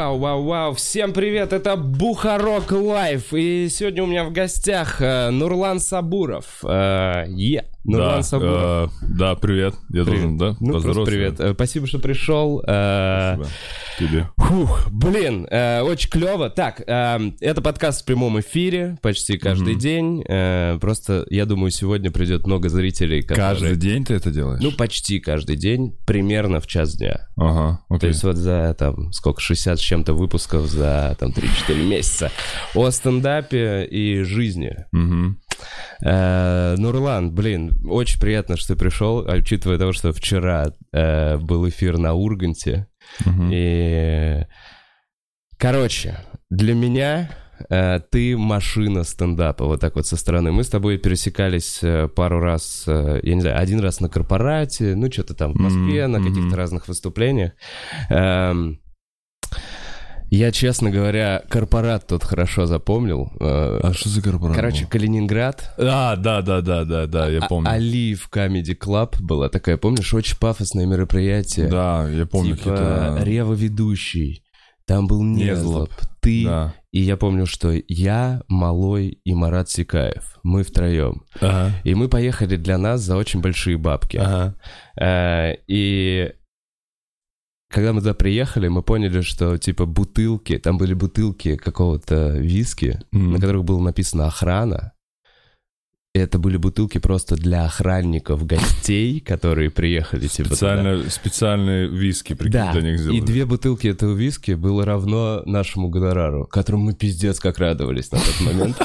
Вау, вау, вау. Всем привет, это Бухарог Live. И сегодня у меня в гостях э, Нурлан Сабуров. Э, Е, Нурлан да, Сабуров. э, да, привет. Я должен, да, Ну, просто поздороваться? привет. Э, Спасибо, что пришел. Э, Спасибо. Тебе. Фух, блин, э, очень клево. Так, э, это подкаст в прямом эфире почти каждый день. Э, просто, я думаю, сегодня придет много зрителей, которые... Каждый день ты это делаешь? Ну, почти каждый день, примерно в час дня. ага, То окей. есть вот за, там, сколько, 60 с чем-то выпусков за, там, 3-4 месяца о стендапе и жизни. Мгм. Э, Нурлан, блин, очень приятно, что ты пришел, учитывая того, что вчера э, был эфир на Урганте. И, короче, для меня э, ты машина стендапа, вот так вот со стороны. Мы с тобой пересекались э, пару раз, э, я не знаю, один раз на корпорате, ну, что-то там в Москве, Мгм, на каких-то разных выступлениях. Я, честно говоря, корпорат тут хорошо запомнил. Э, А что за корпорация? Короче, Калининград, А, да, да, да, да, да, я а- помню. Олив Comedy Club была такая, помнишь, очень пафосное мероприятие. Да, я помню типа. Рева ведущий. Там был Незлоб, Незлоб. ты, Да. и я помню, что я, Малой и Марат Сикаев. Мы втроем. Ага. И мы поехали для нас за очень большие бабки. Ага. Э, И когда мы туда приехали, мы поняли, что типа бутылки, там были бутылки какого-то виски, Мгм. на которых было написано «охрана». И это были бутылки просто для охранников гостей, которые приехали типа туда. Специально, специальные виски, прикинь, Да, для них сделали. и две бутылки этого виски было равно нашему гонорару, которому мы пиздец как радовались на тот момент.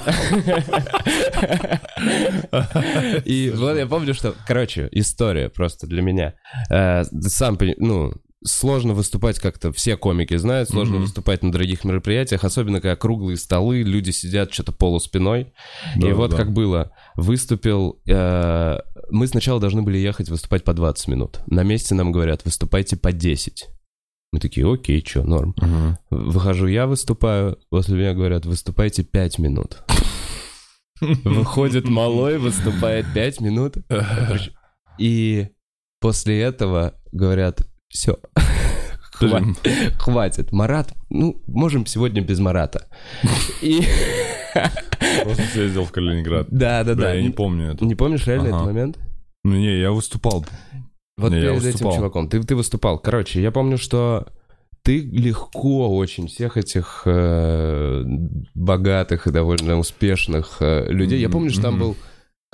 И вот я помню, что, короче, история просто для меня. Э, Сам, ну, сложно выступать как-то, все комики знают, сложно Мгм. выступать на дорогих мероприятиях, особенно когда круглые столы, люди сидят что-то полуспиной. И Да, вот да. как было. Выступил... э, мы сначала должны были ехать выступать по 20 минут. На месте нам говорят, выступайте по 10. Мы такие, окей, что, норм. Мгм. Выхожу я, выступаю, после меня говорят, выступайте 5 минут. Выходит малой, выступает 5 минут. И после этого говорят, все, хватит, хватит. Марат, ну, можем сегодня без Марата. И Просто съездил в Калининград. да, да, да. я не помню это. Не помнишь реально этот момент? Ну не, я выступал. Вот Не, перед этим чуваком. Ты, ты выступал. Короче, я помню, что ты легко очень всех этих э, богатых и довольно успешных э, людей. Я помню, что там был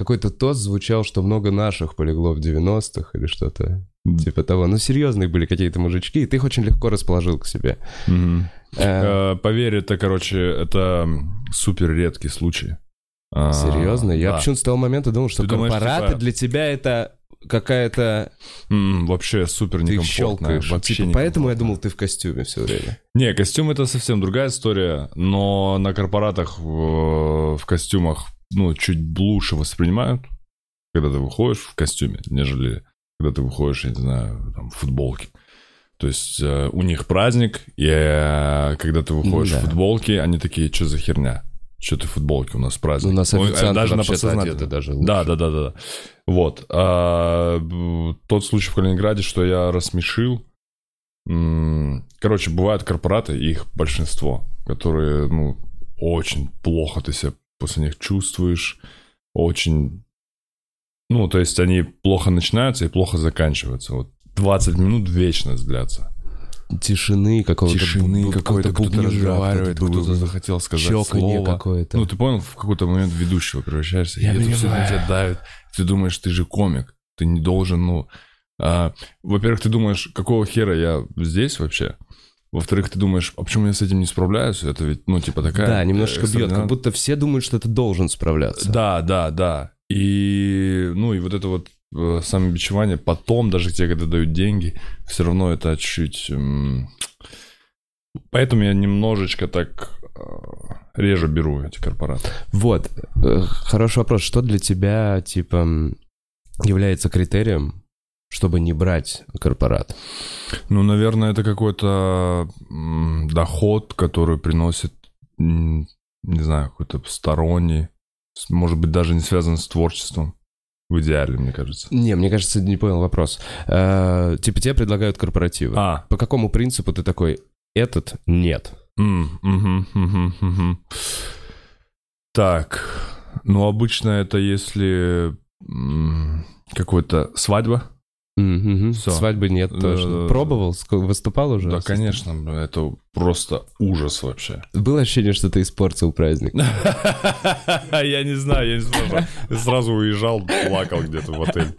какой-то тост звучал, что много наших полегло в 90-х или что-то типа того. Ну, серьезные были какие-то мужички, и ты их очень легко расположил к себе. Мгм. Э, Поверь, это, короче, это супер редкий случай. А, Серьезно? Я да. почему-то с того момента думал, что Ты думаешь, корпораты типа- для тебя это какая-то... М, Вообще супер Ты их некомфортно. щелкаешь. Вообще Типа, поэтому я думал, ты в костюме все время. Не, костюм это совсем другая история, но на корпоратах в, в костюмах, ну, чуть лучше воспринимают, когда ты выходишь в костюме, нежели когда ты выходишь, я не знаю, там, в футболке. То есть э, у них праздник, и э, когда ты выходишь Да. в футболке, они такие, что за херня? Что ты в футболке, у нас праздник. У нас э, официанты даже на подсознательном. даже лучше. Да, да, да, да. да. Вот. А, тот случай в Калининграде, что я рассмешил. Короче, бывают корпораты, их большинство, которые, ну, очень плохо ты себя после них чувствуешь. Очень... Ну, то есть они плохо начинаются и плохо заканчиваются. Вот 20 минут вечность длятся. Тишины какого-то. Тишины какой-то, кто-то разговаривает, кто-то захотел сказать слово. какое-то. Ну, ты понял, в какой-то момент ведущего превращаешься, Я и это все на тебя давит. Ты думаешь, ты же комик, ты не должен, ну... а, во-первых, ты думаешь, какого хера я здесь вообще? Во-вторых, ты думаешь, а почему я с этим не справляюсь? Это ведь, ну, типа такая... да, немножечко э, бьет, как будто все думают, что ты должен справляться. Да, да, да. И, ну, и вот это вот э, самобичевание потом, даже те, когда дают деньги, все равно это чуть... м, Поэтому я немножечко так э, реже беру эти корпораты. Вот, хороший вопрос. Что для тебя, типа, является критерием, чтобы не брать корпорат? Ну, наверное, это какой-то доход, который приносит, не знаю, какой-то сторонний, может быть, даже не связан с творчеством. В идеале, мне кажется. Не, мне кажется, не понял вопрос. Э, типа тебе предлагают корпоративы. А, По какому принципу ты такой, этот нет. М, мгм, мгм, мгм. Так, ну обычно это если какой-то свадьба. Мгм. Всё. Свадьбы нет точно. Да-да-да. Пробовал? Выступал уже? Да, конечно, это просто ужас вообще. Было ощущение, что ты испортил праздник. Я не знаю, я не знаю. Сразу уезжал, плакал где-то в отель.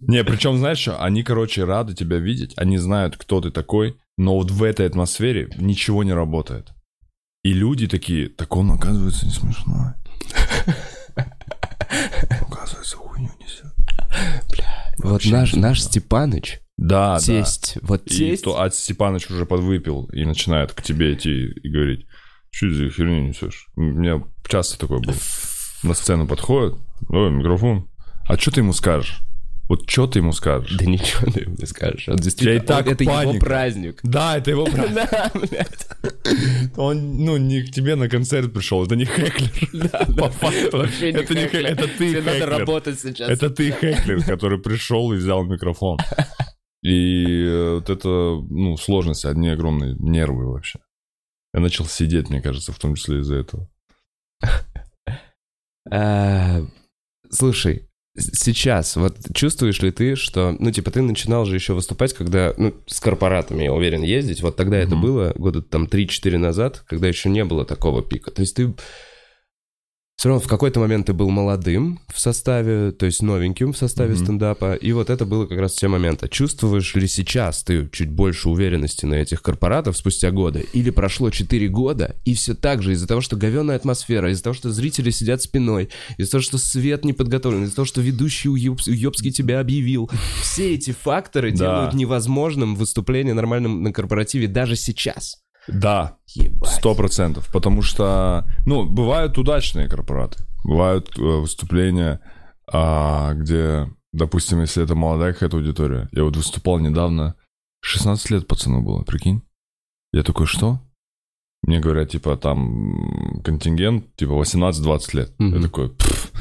Не, причем, знаешь что, они, короче, рады тебя видеть, они знают, кто ты такой, но вот в этой атмосфере ничего не работает. И люди такие, так он, оказывается, не смешной. Вот наш, наш. Степаныч, Да, да. тесть, вот И тесть, то, а Степаныч уже подвыпил и начинает к тебе идти и говорить, что за херню несешь? У меня часто такое было. На сцену подходит, ой, микрофон. А что ты ему скажешь? Вот что ты ему скажешь? да ничего ты ему не скажешь. Он Я действительно, и так он- это его паника. праздник. Да, это его Да, блядь. Он, ну, не к тебе на концерт пришел, это не хэклер. По факту. Вообще не Это не хэклер. хэ- это ты Тебе надо хэклер. работать сейчас. Это ты хэклер, который пришел и взял микрофон. И э, вот это, ну, сложность, одни огромные нервы вообще. Я начал сидеть, мне кажется, в том числе из-за этого. А, Слушай, сейчас, вот чувствуешь ли ты, что, ну, типа, ты начинал же еще выступать, когда, ну, с корпоратами, я уверен, ездить, вот тогда это Мгм. было, года там 3-4 назад, когда еще не было такого пика. То есть ты все равно в какой-то момент ты был молодым в составе, то есть новеньким в составе Мгм. стендапа, и вот это было как раз те моменты. Чувствуешь ли сейчас ты чуть больше уверенности на этих корпоратов спустя годы? Или прошло 4 года, и все так же из-за того, что говенная атмосфера, из-за того, что зрители сидят спиной, из-за того, что свет не подготовлен, из-за того, что ведущий уеб- уебский тебя объявил. Все эти факторы делают невозможным выступление нормальным на корпоративе даже сейчас. Да, сто процентов. Потому что, ну, бывают удачные корпораты. Бывают э, выступления, а, где, допустим, если это молодая какая-то аудитория. Я вот выступал недавно, 16 лет пацану было, прикинь. Я такой, что? Мне говорят, типа, там контингент, типа, 18-20 лет. Мгм. Я такой, «Пф,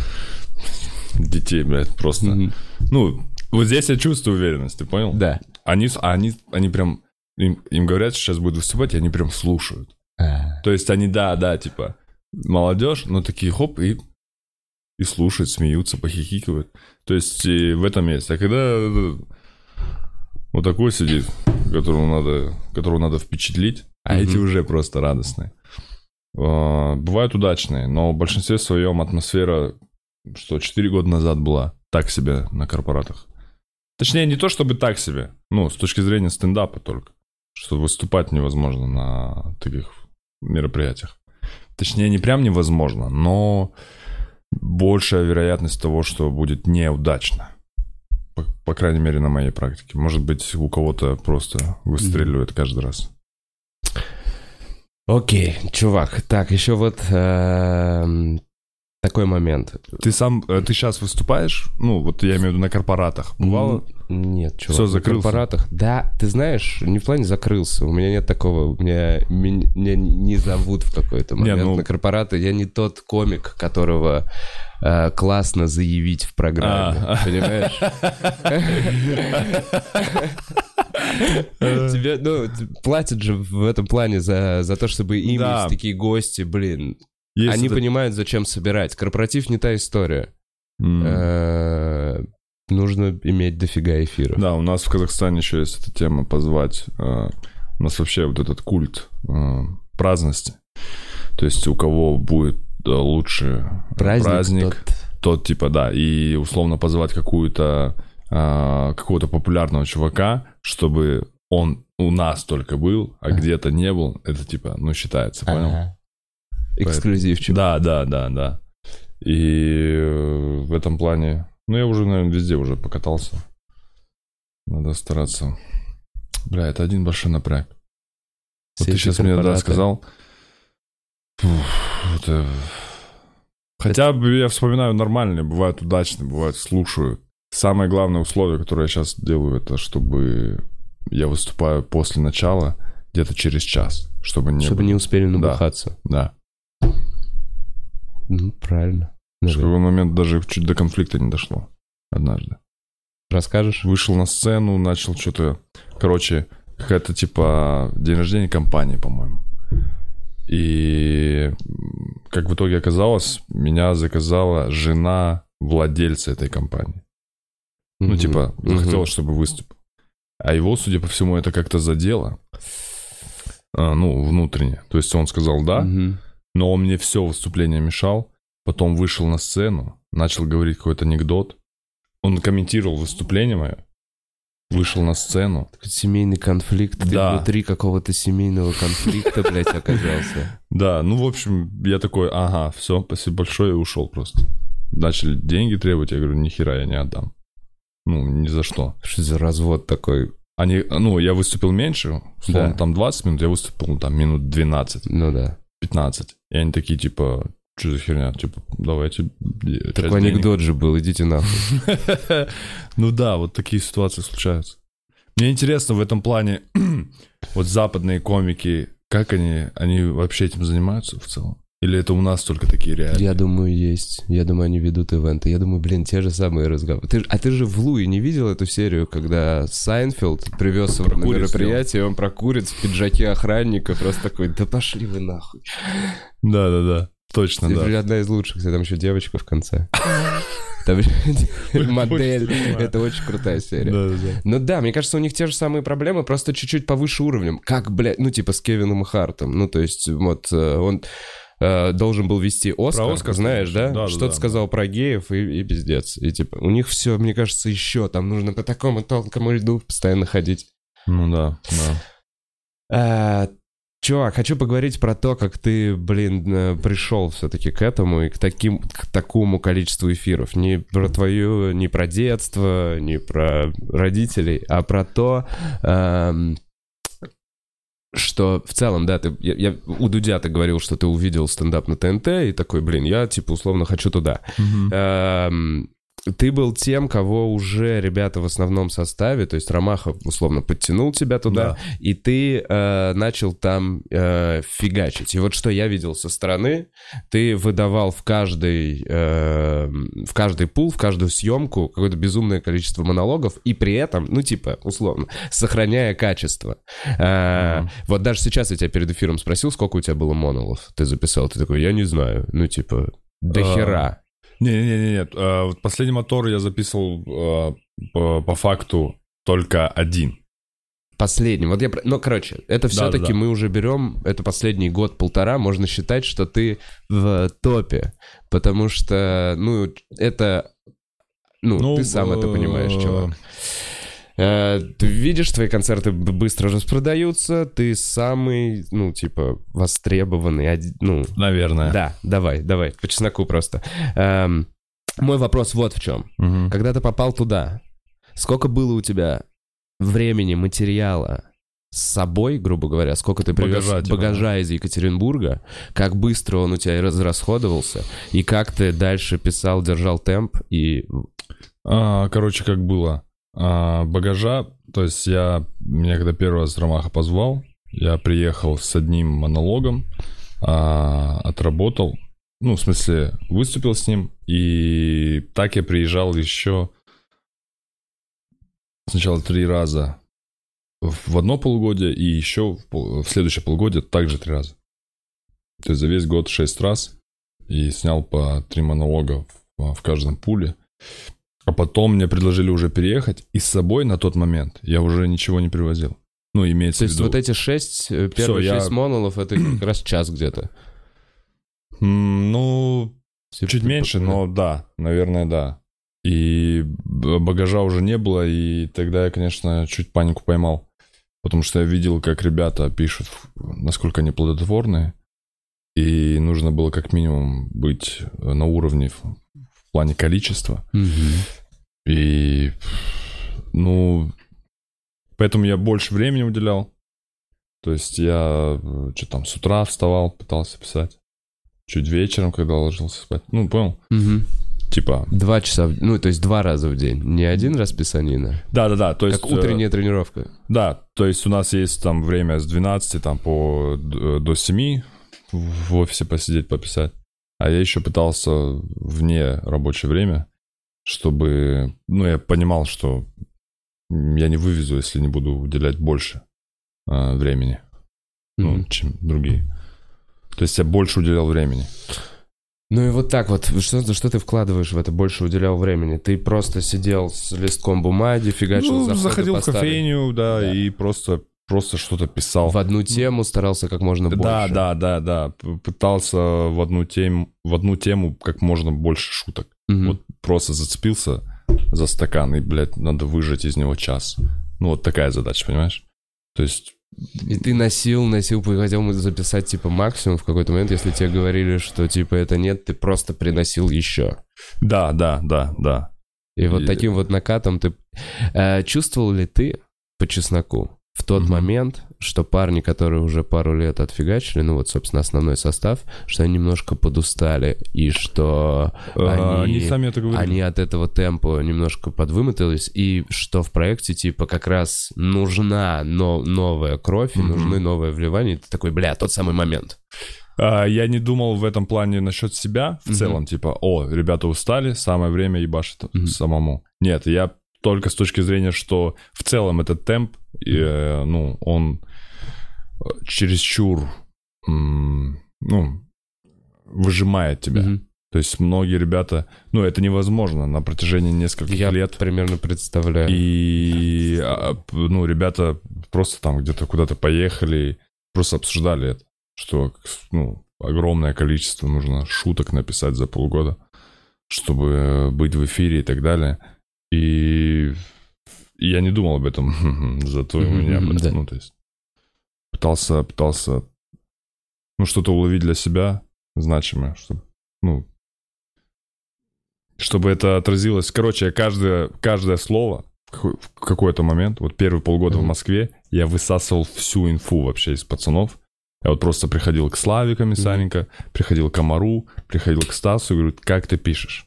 детей, блядь, просто. Мгм. Ну, вот здесь я чувствую уверенность, ты понял? Да. Они, они, они прям, им, им говорят, что сейчас будет выступать, и они прям слушают. А, То есть они, да, да, типа, молодежь, но такие хоп, и, и слушают, смеются, похихикивают. То есть в этом есть. А когда э, вот такой сидит, которого надо, которого надо впечатлить, а эти уже просто радостные. А, Бывают удачные, но в большинстве своем атмосфера, что 4 года назад была так себе на корпоратах. Точнее, не то чтобы так себе, ну, с точки зрения стендапа только. Что выступать невозможно на таких мероприятиях. Точнее, не прям невозможно, но большая вероятность того, что будет неудачно. По, по крайней мере, на моей практике. Может быть, у кого-то просто выстреливает каждый раз. Окей, чувак. Так, еще вот эм, такой момент. Ты сам, э, ты сейчас выступаешь? Ну, вот я имею в виду на корпоратах. Бывало? Нет, чувак. На закрылся? корпоратах. Да, ты знаешь, не в плане закрылся. У меня нет такого. У меня мен- меня не зовут в какой-то момент ну- на корпораты. Я не тот комик, которого э, классно заявить в программе. А. Понимаешь? Тебе, ну, платят же в этом плане за, за то, чтобы имидж, Да. такие гости, блин. Есть Они это- понимают, зачем собирать. Корпоратив не та история. Э, Нужно иметь дофига эфиров. Да, у нас в Казахстане еще есть эта тема позвать. э, У нас вообще вот этот культ э, праздности. То есть у кого будет лучше Праздник, праздник тот- тот типа, да, и условно позвать какую-то а, какого-то популярного чувака, чтобы он у нас только был, а Ага. где-то не был, это типа, ну, считается, понял? Ага. Эксклюзивчик. Да, да, да, да. И э, в этом плане, ну, я уже, наверное, везде уже покатался. Надо стараться. Бля, это один большой напряг. Вот Все ты сейчас мне да, корпораты. сказал. Фух, это... Хотя бы я вспоминаю нормальные, бывают удачные, бывают слушаю. Самое главное условие, которое я сейчас делаю, это чтобы я выступаю после начала, где-то через час, чтобы не Чтобы было- не успели набухаться. Да. Ну, правильно. В момент даже чуть до конфликта не дошло. Однажды. Расскажешь? Вышел на сцену, начал что-то... Короче, какая-то типа день рождения компании, по-моему. И как в итоге оказалось, меня заказала жена владельца этой компании. Ну, Мгм. типа, захотела, чтобы выступил. А его, судя по всему, это как-то задело. А, ну, внутренне. То есть он сказал да, Мгм. Но он мне все выступление мешал. Потом вышел на сцену, начал говорить какой-то анекдот. Он комментировал выступление мое. Вышел на сцену. Семейный конфликт. Ты Да. внутри какого-то семейного конфликта, блядь, оказался. Да, ну, в общем, я такой, ага, все, спасибо большое, и ушел просто. Начали деньги требовать, я говорю, нихера я не отдам. Ну, ни за что. Что за развод такой? Они, ну, я выступил меньше, условно, Да. там 20 минут, я выступил ну, там минут 12, Ну да. 15. И они такие, типа, что за херня? Типа, давайте... Такой денег». анекдот же был, идите нахуй. Ну да, вот такие ситуации случаются. Мне интересно в этом плане, вот западные комики, как они, они вообще этим занимаются в целом? Или это у нас только такие реалии? Я думаю, есть. Я думаю, они ведут ивенты. Я думаю, блин, те же самые разговоры. Ты, а ты же в Louie не видел эту серию, когда Сайнфилд привез его на мероприятие, он прокурит в пиджаке охранника, просто такой, да пошли вы нахуй. Да-да-да, точно, Это да. одна из лучших, кстати, там еще девочка в конце. Там модель. Это очень крутая серия. Ну да, мне кажется, у них те же самые проблемы, просто чуть-чуть повыше уровнем. Как, блядь, ну типа с Кевином Хартом. Ну то есть вот э, он э, должен был вести Оскар, Оскар, знаешь, да? Да, да, Что-то да. сказал про геев и, и пиздец. И типа у них все, мне кажется, еще там нужно по такому тонкому льду постоянно ходить. Ну да, да. А, Чувак, хочу поговорить про то, как ты, блин, э, пришел все-таки к этому и к таким, к такому количеству эфиров. Не про твою, не про детство, не про родителей, а про то, эм, что в целом, да, ты, я, я- у Дудя ты говорил, что ты увидел стендап на ТНТ и такой, блин, я типа условно хочу туда. Эм, ты был тем, кого уже ребята в основном составе, то есть Ромаха условно подтянул тебя туда, Да. и ты э, начал там э, фигачить. И вот что я видел со стороны, ты выдавал в каждый, э, в каждый пул, в каждую съемку какое-то безумное количество монологов, и при этом, ну типа, условно, сохраняя качество. Э, Мгм. Вот даже сейчас я тебя перед эфиром спросил, сколько у тебя было монологов ты записал. Ты такой, я не знаю. Ну типа, до А, хера. Не-не-не. А, вот последний мотор я записывал а, по, по факту только один. Последний. Вот я... Ну, короче, это все-таки да. мы уже берем... Это последний год-полтора. Можно считать, что ты в топе. Потому что, ну, это... Ну, ты сам это понимаешь, э, чувак. Э, Ты видишь, твои концерты быстро распродаются, ты самый, ну, типа, востребованный, ну, Наверное. да, давай, давай, по чесноку просто. Эм, Мой вопрос вот в чем. Мгм. Когда ты попал туда, сколько было у тебя времени, материала с собой, грубо говоря, сколько ты привез Багажа, багажа, типа, из Екатеринбурга, как быстро он у тебя разрасходовался, и как ты дальше писал, держал темп, и... А, короче, как было. А, багажа, то есть я, меня когда первый раз Ромаха позвал, я приехал с одним монологом, а, отработал, ну, в смысле, выступил с ним, и так я приезжал еще сначала три раза в одно полугодие, и еще в, в следующее полугодие также три раза. То есть за весь год шесть раз, и снял по три монолога в, в каждом пуле. А потом мне предложили уже переехать, и с собой на тот момент я уже ничего не привозил. Ну, имеется То в есть виду... вот эти шесть, э, первые я- шесть монолов, это как раз час где-то. Ну, Типа, чуть меньше, но да, наверное, да. И багажа уже не было, и тогда я, конечно, чуть панику поймал. Потому что я видел, как ребята пишут, насколько они плодотворные. И нужно было как минимум быть на уровне в, плане количества. Мгм. И, ну, поэтому я больше времени уделял. То есть я что там с утра вставал, пытался писать. Чуть вечером, когда ложился спать. Ну, понял? Мгм. Типа, Два часа, в- ну, то есть два раза в день. Не один раз писанина, да-да-да, то есть... как э, утренняя тренировка. Да, то есть у нас есть там время с 12 там по д- до 7 в офисе посидеть, пописать. А я еще пытался вне рабочее время, чтобы... Ну, я понимал, что я не вывезу, если не буду уделять больше. э, времени, ну, Мгм. чем другие. То есть я больше уделял времени. Ну и вот так вот, что, что ты вкладываешь в это, больше уделял времени? Ты просто сидел с листком бумаги, фигачил Ну, заходил в кофейню, да, Да. и просто, просто что-то писал. В одну тему старался как можно больше. Да, да, да, да. Пытался в одну тему, в одну тему как можно больше шуток. Мгм. Вот просто зацепился за стакан, и, блядь, надо выжать из него час. Ну, вот такая задача, понимаешь? То есть, И ты носил, носил, хотел записать типа максимум в какой-то момент, если тебе говорили, что типа это нет, ты просто приносил еще. да, да, да, да. И вот И- таким вот накатом ты... Э, чувствовал ли ты, по чесноку, в тот Мгм. момент, что парни, которые уже пару лет отфигачили, ну вот, собственно, основной состав, что они немножко подустали, и что А, они, Они сами это говорили. они от этого темпа немножко подвымотались, и что в проекте, типа, как раз нужна но, новая кровь, и Мгм. нужны новые вливания, и ты такой, бля, тот самый момент. А, я не думал в этом плане насчет себя в Мгм. целом, типа, о, ребята устали, самое время ебашить Мгм. самому. Нет, я только с точки зрения, что в целом этот темп, э, ну, он э, чересчур, м, ну, выжимает тебя. Мгм. То есть многие ребята, ну, это невозможно на протяжении нескольких Я лет. примерно представляю. И, а, ну, ребята просто там где-то куда-то поехали, просто обсуждали это, что, ну, огромное количество нужно шуток написать за полгода, чтобы быть в эфире и так далее. И я не думал об этом, зато у меня, блядь, да. ну, то есть пытался, пытался, ну, что-то уловить для себя значимое, чтобы, ну, чтобы это отразилось. Короче, каждое, каждое слово в какой- в какой-то момент, вот первые полгода в. Москве, я высасывал всю инфу вообще из пацанов. Я вот просто приходил к Славе Комиссаренко, приходил к Амару, приходил к Стасу и говорю, как ты пишешь?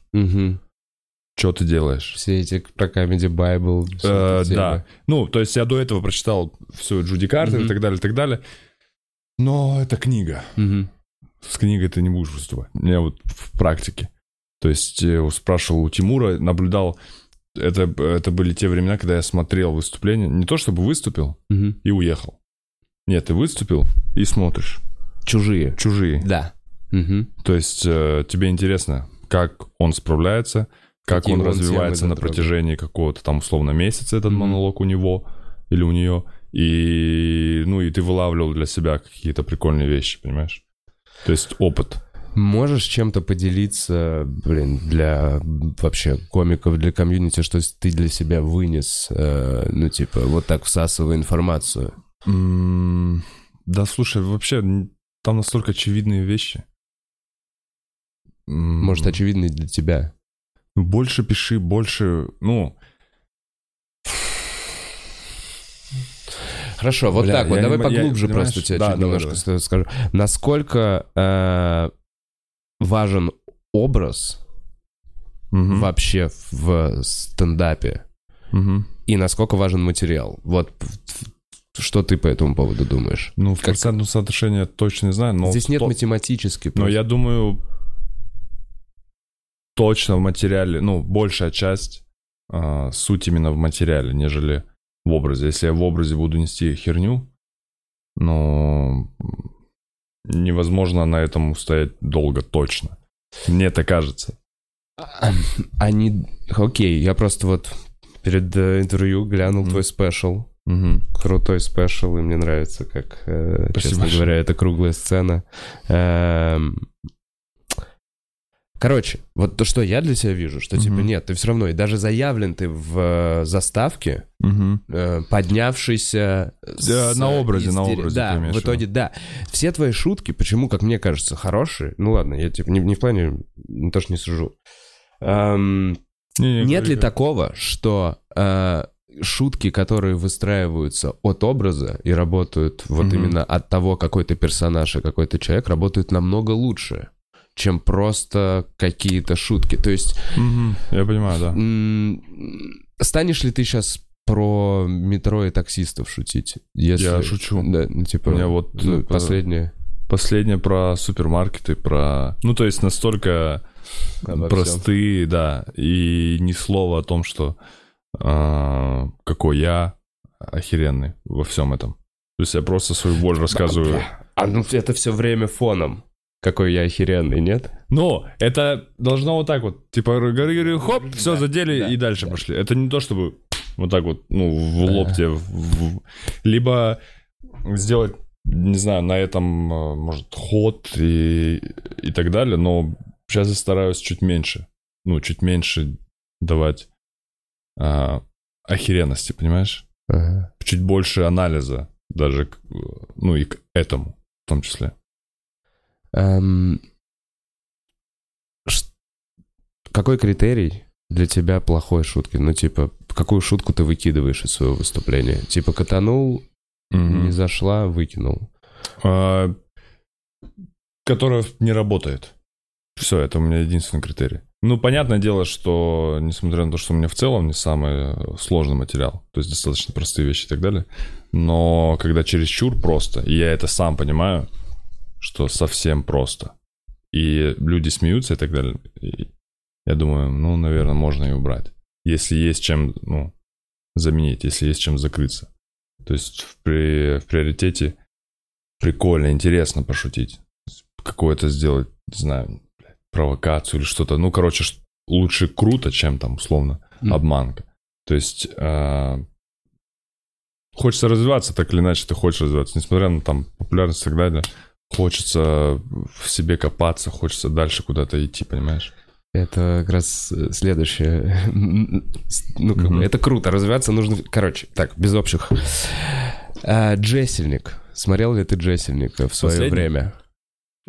Что ты делаешь? Все эти про Comedy Bible. Э, да. Ну, то есть я до этого прочитал все Джуди Картер Мгм. и так далее, и так далее. Но это книга. Мгм. С книгой ты не будешь выступать. Меня вот в практике. То есть э, спрашивал у Тимура, наблюдал. Это, это были те времена, когда я смотрел выступление. Не то чтобы выступил Мгм. и уехал. Нет, ты выступил и смотришь. Чужие. Чужие. Да. Мгм. То есть э, тебе интересно, как он справляется, как он он развивается на протяжении какого-то там условно месяца этот Мгм. монолог у него или у нее. И, ну, и ты вылавливал для себя какие-то прикольные вещи, понимаешь? То есть опыт. Можешь чем-то поделиться, блин, для вообще комиков, для комьюнити, что ты для себя вынес, э, ну, типа, вот так всасывая информацию? М, Да, слушай, вообще там настолько очевидные вещи. Может, очевидный для тебя? Больше пиши, больше, ну... Хорошо, вот Бля, так вот, я давай не я- поглубже понимаешь? просто тебе Да, чуть давай, немножко ст- скажу. Насколько э, важен образ мгм, вообще в стендапе? мгм. И насколько важен материал? Вот что ты по этому поводу думаешь? Ну, в Как- процентном соотношении я точно не знаю, но... Здесь нет математически. Но просто. я думаю, точно в материале, ну, большая часть, а, суть именно в материале, нежели в образе. Если я в образе буду нести херню, ну, невозможно на этом устоять долго, точно. Мне это кажется. Они... Окей, я просто вот перед э, интервью глянул твой special. Крутой special, и мне нравится, как, э, честно говоря, это круглая сцена. Эм, Короче, вот то, что я для себя вижу, что типа Мгм. нет, ты все равно, и даже заявлен ты в э, заставке, Мгм. э, поднявшийся... Да, с- на образе, из на образе Да, в итоге, да. Все твои шутки, почему, как мне кажется, хорошие, ну ладно, я типа не, не в плане, не то, что не сужу. Эм, Не-не, нет ли говори, такого, что э, шутки, которые выстраиваются от образа и работают вот Мгм. именно от того, какой ты персонаж и какой ты человек, работают намного лучше, чем просто какие-то шутки? То есть Мгм. Я понимаю, да. станешь ли ты сейчас про метро и таксистов шутить? Если... Я шучу. Да, ну, типа, У меня вот, ну, э, последнее. Последнее про супермаркеты, про... Ну, то есть настолько Обо всем. простые, да, и ни слова о том, что а, какой я охеренный во всем этом. То есть я просто свою боль рассказываю. А ну это все время фоном. Какой я охеренный, нет? Но это должно вот так вот, типа, хоп, все, Да, задели да, и дальше да. пошли. Это не то, чтобы вот так вот, ну, в лоб тебе, в- в- либо сделать, не знаю, на этом, э, может, ход и, и так далее, но сейчас я стараюсь чуть меньше, ну, чуть меньше давать а, охеренности, понимаешь? Ага. Чуть больше анализа даже, э, ну, и к этому в том числе. Эм, ш- Какой критерий для тебя плохой шутки? Ну, типа, какую шутку ты выкидываешь из своего выступления? Типа, катанул, не зашла, выкинул. А, которая не работает. Все, это у меня единственный критерий. Ну, понятное дело, что, несмотря на то, что у меня в целом не самый э, сложный материал, то есть достаточно простые вещи и так далее, но когда чересчур просто, и я это сам понимаю, что совсем просто, и люди смеются и так далее, и я думаю, ну, наверное, можно и убрать. Если есть чем, ну, заменить, если есть чем закрыться. То есть в, при- в приоритете прикольно, интересно пошутить. Какое-то сделать, не знаю, провокацию или что-то. Ну, короче, лучше круто, чем там, условно, обманка. То есть а, хочется развиваться, так или иначе ты хочешь развиваться. Несмотря на там популярность и так далее, хочется в себе копаться, хочется дальше куда-то идти, понимаешь? Это как раз э, следующее. Ну, как бы, Мгм. это круто. Развиваться нужно... Короче, так, без общих. А, Джессельник. Смотрел ли ты Джессельника в свое Последний? время?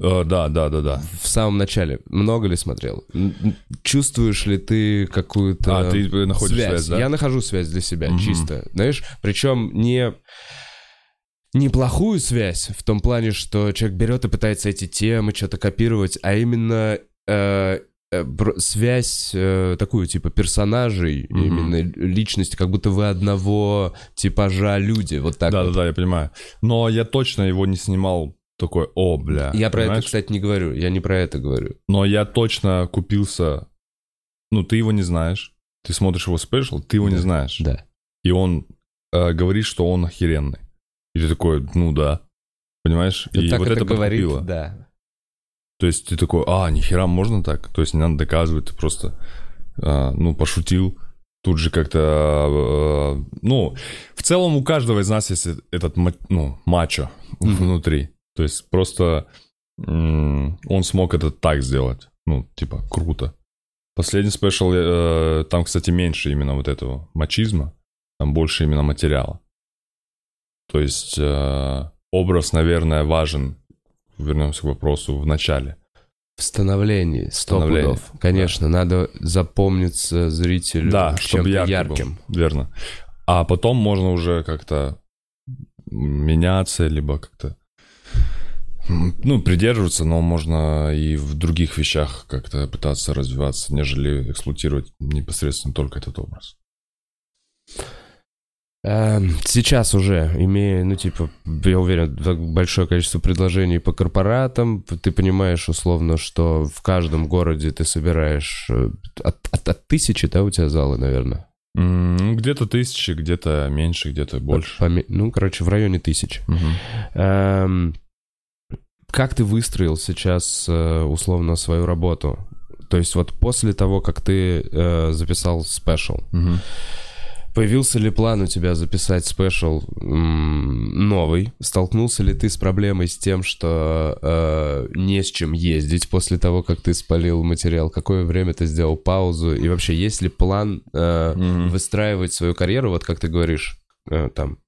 Э, да, да, да, да. В самом начале. Много ли смотрел? Чувствуешь ли ты какую-то... А, ты находишь связь, да? Я нахожу связь для себя, Мгм. чисто. Знаешь, причем не... Неплохую связь в том плане, что человек берет и пытается эти темы что-то копировать, а именно э, э, связь э, такую типа персонажей, Мгм. именно личности, как будто вы одного типажа люди, вот так. Да, вот. да, да, я понимаю. Но я точно его не снимал такой, о, бля. Я про это, кстати, не говорю. Я не про это говорю. Но я точно купился... Ну, ты его не знаешь. Ты смотришь его спешл, ты его не Да, знаешь. Да. И он э, говорит, что он охеренный. И ты такой, ну да. Понимаешь? Ну, и так вот это, это говорит, подкупило. да. То есть ты такой, а, нихера, можно так? То есть не надо доказывать, ты просто, а, ну, пошутил. Тут же как-то, э, ну, в целом у каждого из нас есть этот, ну, мачо внутри. То есть просто м, он смог это так сделать. Ну, типа, круто. Последний спешл, э, там, кстати, меньше именно вот этого мачизма, там больше именно материала. То есть э, образ, наверное, важен, вернемся к вопросу, в начале. В становлении, сто пудов. Конечно, надо запомниться зрителю Да, чем-то яркий ярким. был. Верно. А потом можно уже как-то меняться, либо как-то ну, придерживаться, но можно и в других вещах как-то пытаться развиваться, нежели эксплуатировать непосредственно только этот образ. Эм, Сейчас уже, имея, ну, типа, я уверен, большое количество предложений по корпоратам, ты понимаешь условно, что в каждом городе ты собираешь э, от, от- от тысячи, да, у тебя залы, наверное? Ну, Где-то тысячи, где-то меньше, где-то больше. Поме- Ну, короче, в районе тысячи. Мгм. Эм, Как ты выстроил сейчас, э, условно, свою работу? То есть вот после того, как ты э, записал спешл, Мгм. Появился ли план у тебя записать спешл новый? Столкнулся ли ты с проблемой с тем, что э, не с чем ездить после того, как ты спалил материал? Какое время ты сделал паузу? И вообще, есть ли план э, Мгм. выстраивать свою карьеру, вот как ты говоришь, э, там,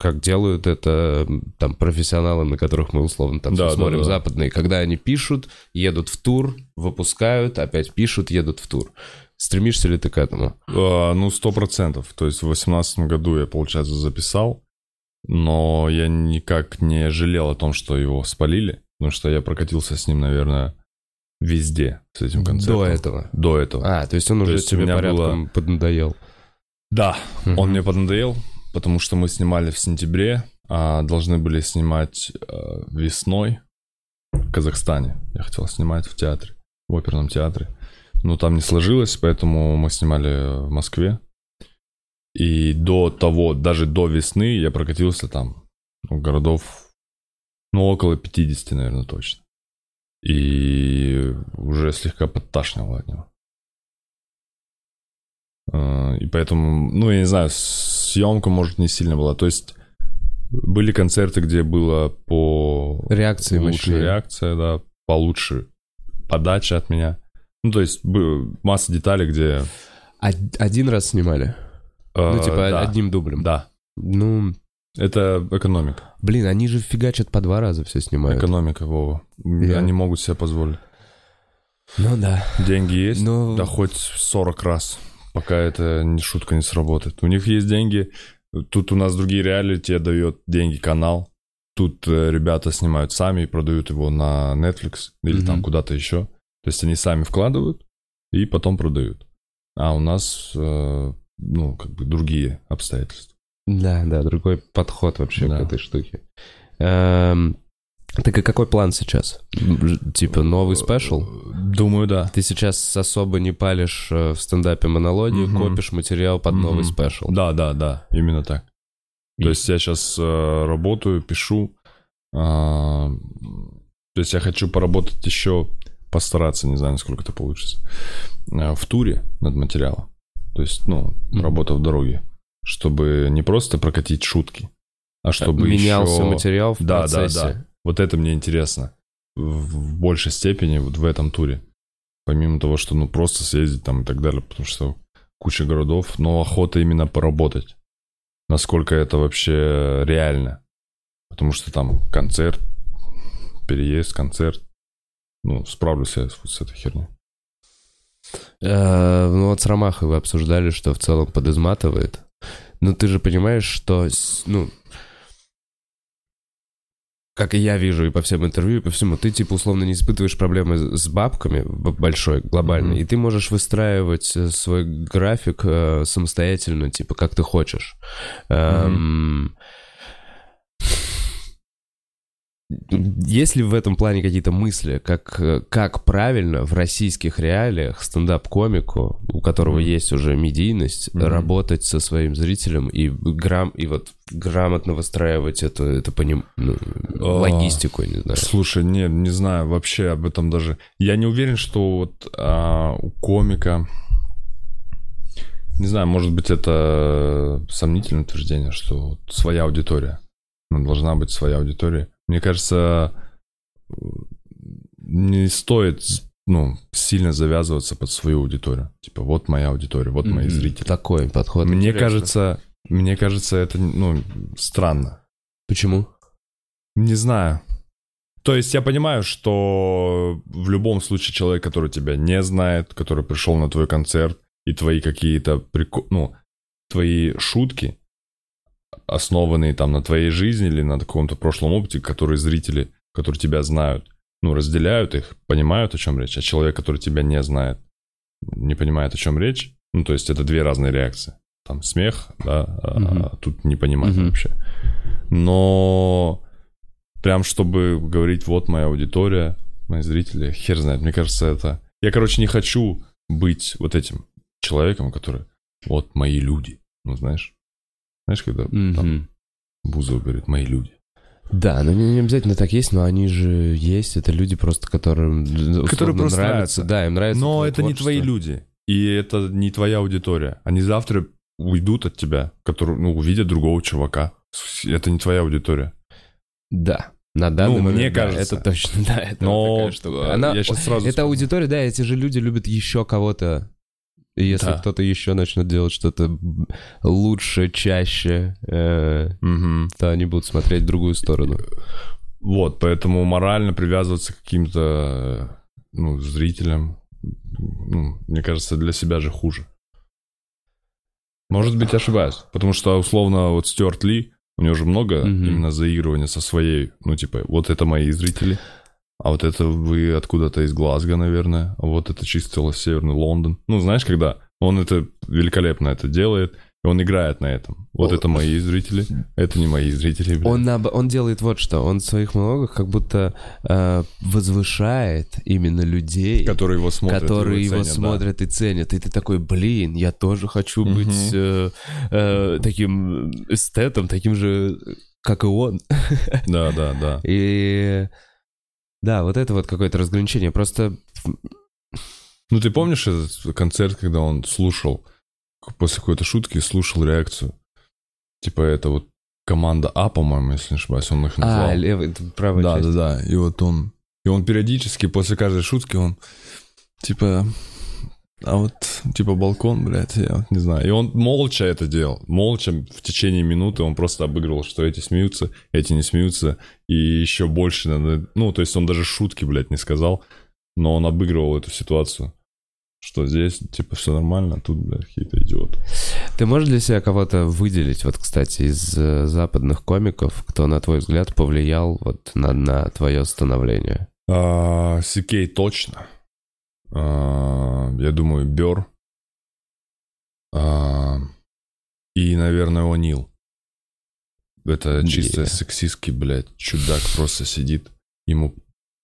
как делают это там профессионалы, на которых мы условно там Да, да, смотрим да. западные, когда они пишут, едут в тур, выпускают, опять пишут, едут в тур. Стремишься ли ты к этому? А, Ну, сто процентов. То есть в восемнадцатом году я, получается, записал, но я никак не жалел о том, что его спалили, потому что я прокатился с ним, наверное, везде с этим концертом. До этого. До этого. А, то есть он То уже есть тебе порядком поднадоел. Да, Мгм. он мне поднадоел, потому что мы снимали в сентябре, а должны были снимать э, весной в Казахстане. Я хотел снимать в театре, в оперном театре. Но там не сложилось, поэтому мы снимали в Москве. И до того, даже до весны я прокатился там ну, городов, ну, около 50, наверное, точно. И уже слегка подташнивало от него. А, И поэтому, ну, я не знаю, съемка, может, не сильно была. То есть были концерты, где было по... Реакции лучше мощнее. реакция, да, получше подача от меня. Ну, то есть масса деталей, где... Од- Один раз снимали? Ну, э, типа, да, одним дублем? Да, Ну, это экономика. блин, они же фигачат по два раза все снимают. Экономика, Вова. Я- Они могут себе позволить. Ну да. Деньги есть, Ну, да хоть 40 раз, пока это не шутка не сработает. У них есть деньги, тут у нас другие реалии, тебе дает деньги канал. Тут э, ребята снимают сами и продают его на Netflix или там Мгм. куда-то еще. То есть они сами вкладывают и потом продают. А у нас, э, ну, как бы другие обстоятельства. да, да, другой подход вообще Да. к этой штуке. Эм, так и какой план сейчас? Типа новый special? Думаю, да. Ты сейчас особо не палишь э, в стендапе монологию, Мгм. копишь материал под новый Мгм. special. Да, да, да, именно так. И- То есть я сейчас работаю, пишу. а, то есть я хочу поработать еще, постараться, не знаю, насколько это получится, а, в туре над материалом. То есть, ну, работа в дороге. Чтобы не просто прокатить шутки, а чтобы Менялся еще... материал в Да, да, процессе. да. Вот это мне интересно. В большей степени вот в этом туре. Помимо того, что ну просто съездить там и так далее, потому что куча городов, но охота именно поработать. Насколько это вообще реально. Потому что там концерт, переезд, концерт. Ну, справлюсь я с, этой херней. Э, Ну вот с Ромахой вы обсуждали, что в целом подизматывает. Но ты же понимаешь, что, ну, как и я вижу и по всем интервью, и по всему, ты типа условно не испытываешь проблемы с бабками большой, глобальной, Мгм. и ты можешь выстраивать э, свой график э, самостоятельно, типа как ты хочешь. Эм, Есть ли в этом плане какие-то мысли, как, э, как правильно в российских реалиях стендап-комику, у которого Мгм. есть уже медийность, Мгм. работать со своим зрителем и, грам, и вот грамотно выстраивать эту, это поним, ну, А. логистику, не знаю. Слушай, не, не знаю вообще об этом даже. Я не уверен, что вот а, у комика... Не знаю, может быть, это сомнительное утверждение, что вот своя аудитория. Ну, должна быть своя аудитория. Мне кажется, не стоит ну, сильно завязываться под свою аудиторию. Типа, вот моя аудитория, вот мои Мгм. зрители. Такой подход. Мне интересно. кажется, мне кажется, это, ну, странно. Почему? Не знаю. То есть я понимаю, что в любом случае человек, который тебя не знает, который пришел на твой концерт, и твои какие-то прикол... ну, твои шутки, основанные там на твоей жизни или на каком-то прошлом опыте, которые зрители, которые тебя знают, ну, разделяют их, понимают, о чем речь, а человек, который тебя не знает, не понимает, о чем речь, ну, то есть это две разные реакции. Там смех, да, а Мгм. тут не понимать Мгм. вообще. Но прям чтобы говорить, вот моя аудитория, мои зрители, хер знает, мне кажется, это... Я, короче, не хочу быть вот этим человеком, который, вот мои люди, ну, знаешь? Знаешь, когда там Мгм. Бузова говорит, мои люди. Да, ну не, не обязательно так есть, но они же есть. Это люди просто, которым Которые просто нравится. нравятся. Да, им нравится. Но это не творчество. твои люди. И это не твоя аудитория. Они завтра уйдут от тебя, которые, ну, увидят другого чувака. Это не твоя аудитория. Да. На данный Ну, момент, мне да, кажется. это точно, да, это Но такая штука. Она- я сейчас сразу... Это скажу. аудитория, да, эти же люди любят еще кого-то. И если Да. кто-то еще начнет делать что-то лучше, чаще, э, Мгм. то они будут смотреть в другую сторону. Вот, поэтому морально привязываться к каким-то, ну, зрителям, ну, мне кажется, для себя же хуже. Может быть, ошибаюсь. Потому что, условно, вот Стюарт Ли, у него же много Мгм. именно заигрывания со своей, ну, типа, вот это мои зрители, а вот это вы откуда-то из Глазго, наверное, а вот это чисто северный Лондон. Ну, знаешь, когда он это великолепно это делает, и он играет на этом. Вот О. это мои зрители, это не мои зрители. блин. Он, наоб- он делает вот что, он в своих монологах как будто э, возвышает именно людей, которые его смотрят. которые его ценят, да. смотрят и ценят. И ты такой, блин, я тоже хочу Мгм. быть э, э, таким эстетом, таким же как и он. Да, да, да. И да, вот это вот какое-то разграничение. Просто Ну, ты помнишь этот концерт, когда он слушал, после какой-то шутки слушал реакцию? Типа это вот команда А, по-моему, если не ошибаюсь, он их назвал. А, левый, правая да, часть. да, да. И вот он... И он периодически после каждой шутки он типа... А вот, типа, балкон, блядь, я вот не знаю. И он молча это делал. Молча в течение минуты он просто обыгрывал, что эти смеются, эти не смеются. И еще больше надо... Ну, то есть он даже шутки, блядь, не сказал. Но он обыгрывал эту ситуацию. Что здесь, типа, все нормально, а тут, блядь, какие-то идиоты. Ты можешь для себя кого-то выделить, вот, кстати, из э, западных комиков, кто, на твой взгляд, повлиял вот на, на твое становление? А, Сикей точно. А, я думаю, Бер. А, и, наверное, О'Нил. Это чисто Не. сексистский, блядь, чудак просто сидит. Ему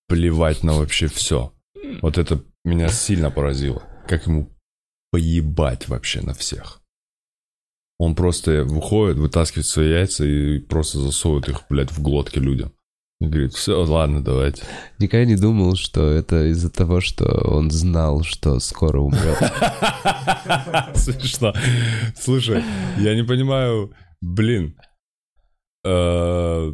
плевать на вообще все. Вот это меня сильно поразило. Как ему поебать вообще на всех. Он просто выходит, вытаскивает свои яйца и просто засовывает их, блядь, в глотки людям. И говорит, все, ладно, давайте. Никогда не думал, что это из-за того, что он знал, что скоро умрет. Смешно. Слушай, я не понимаю, блин. э,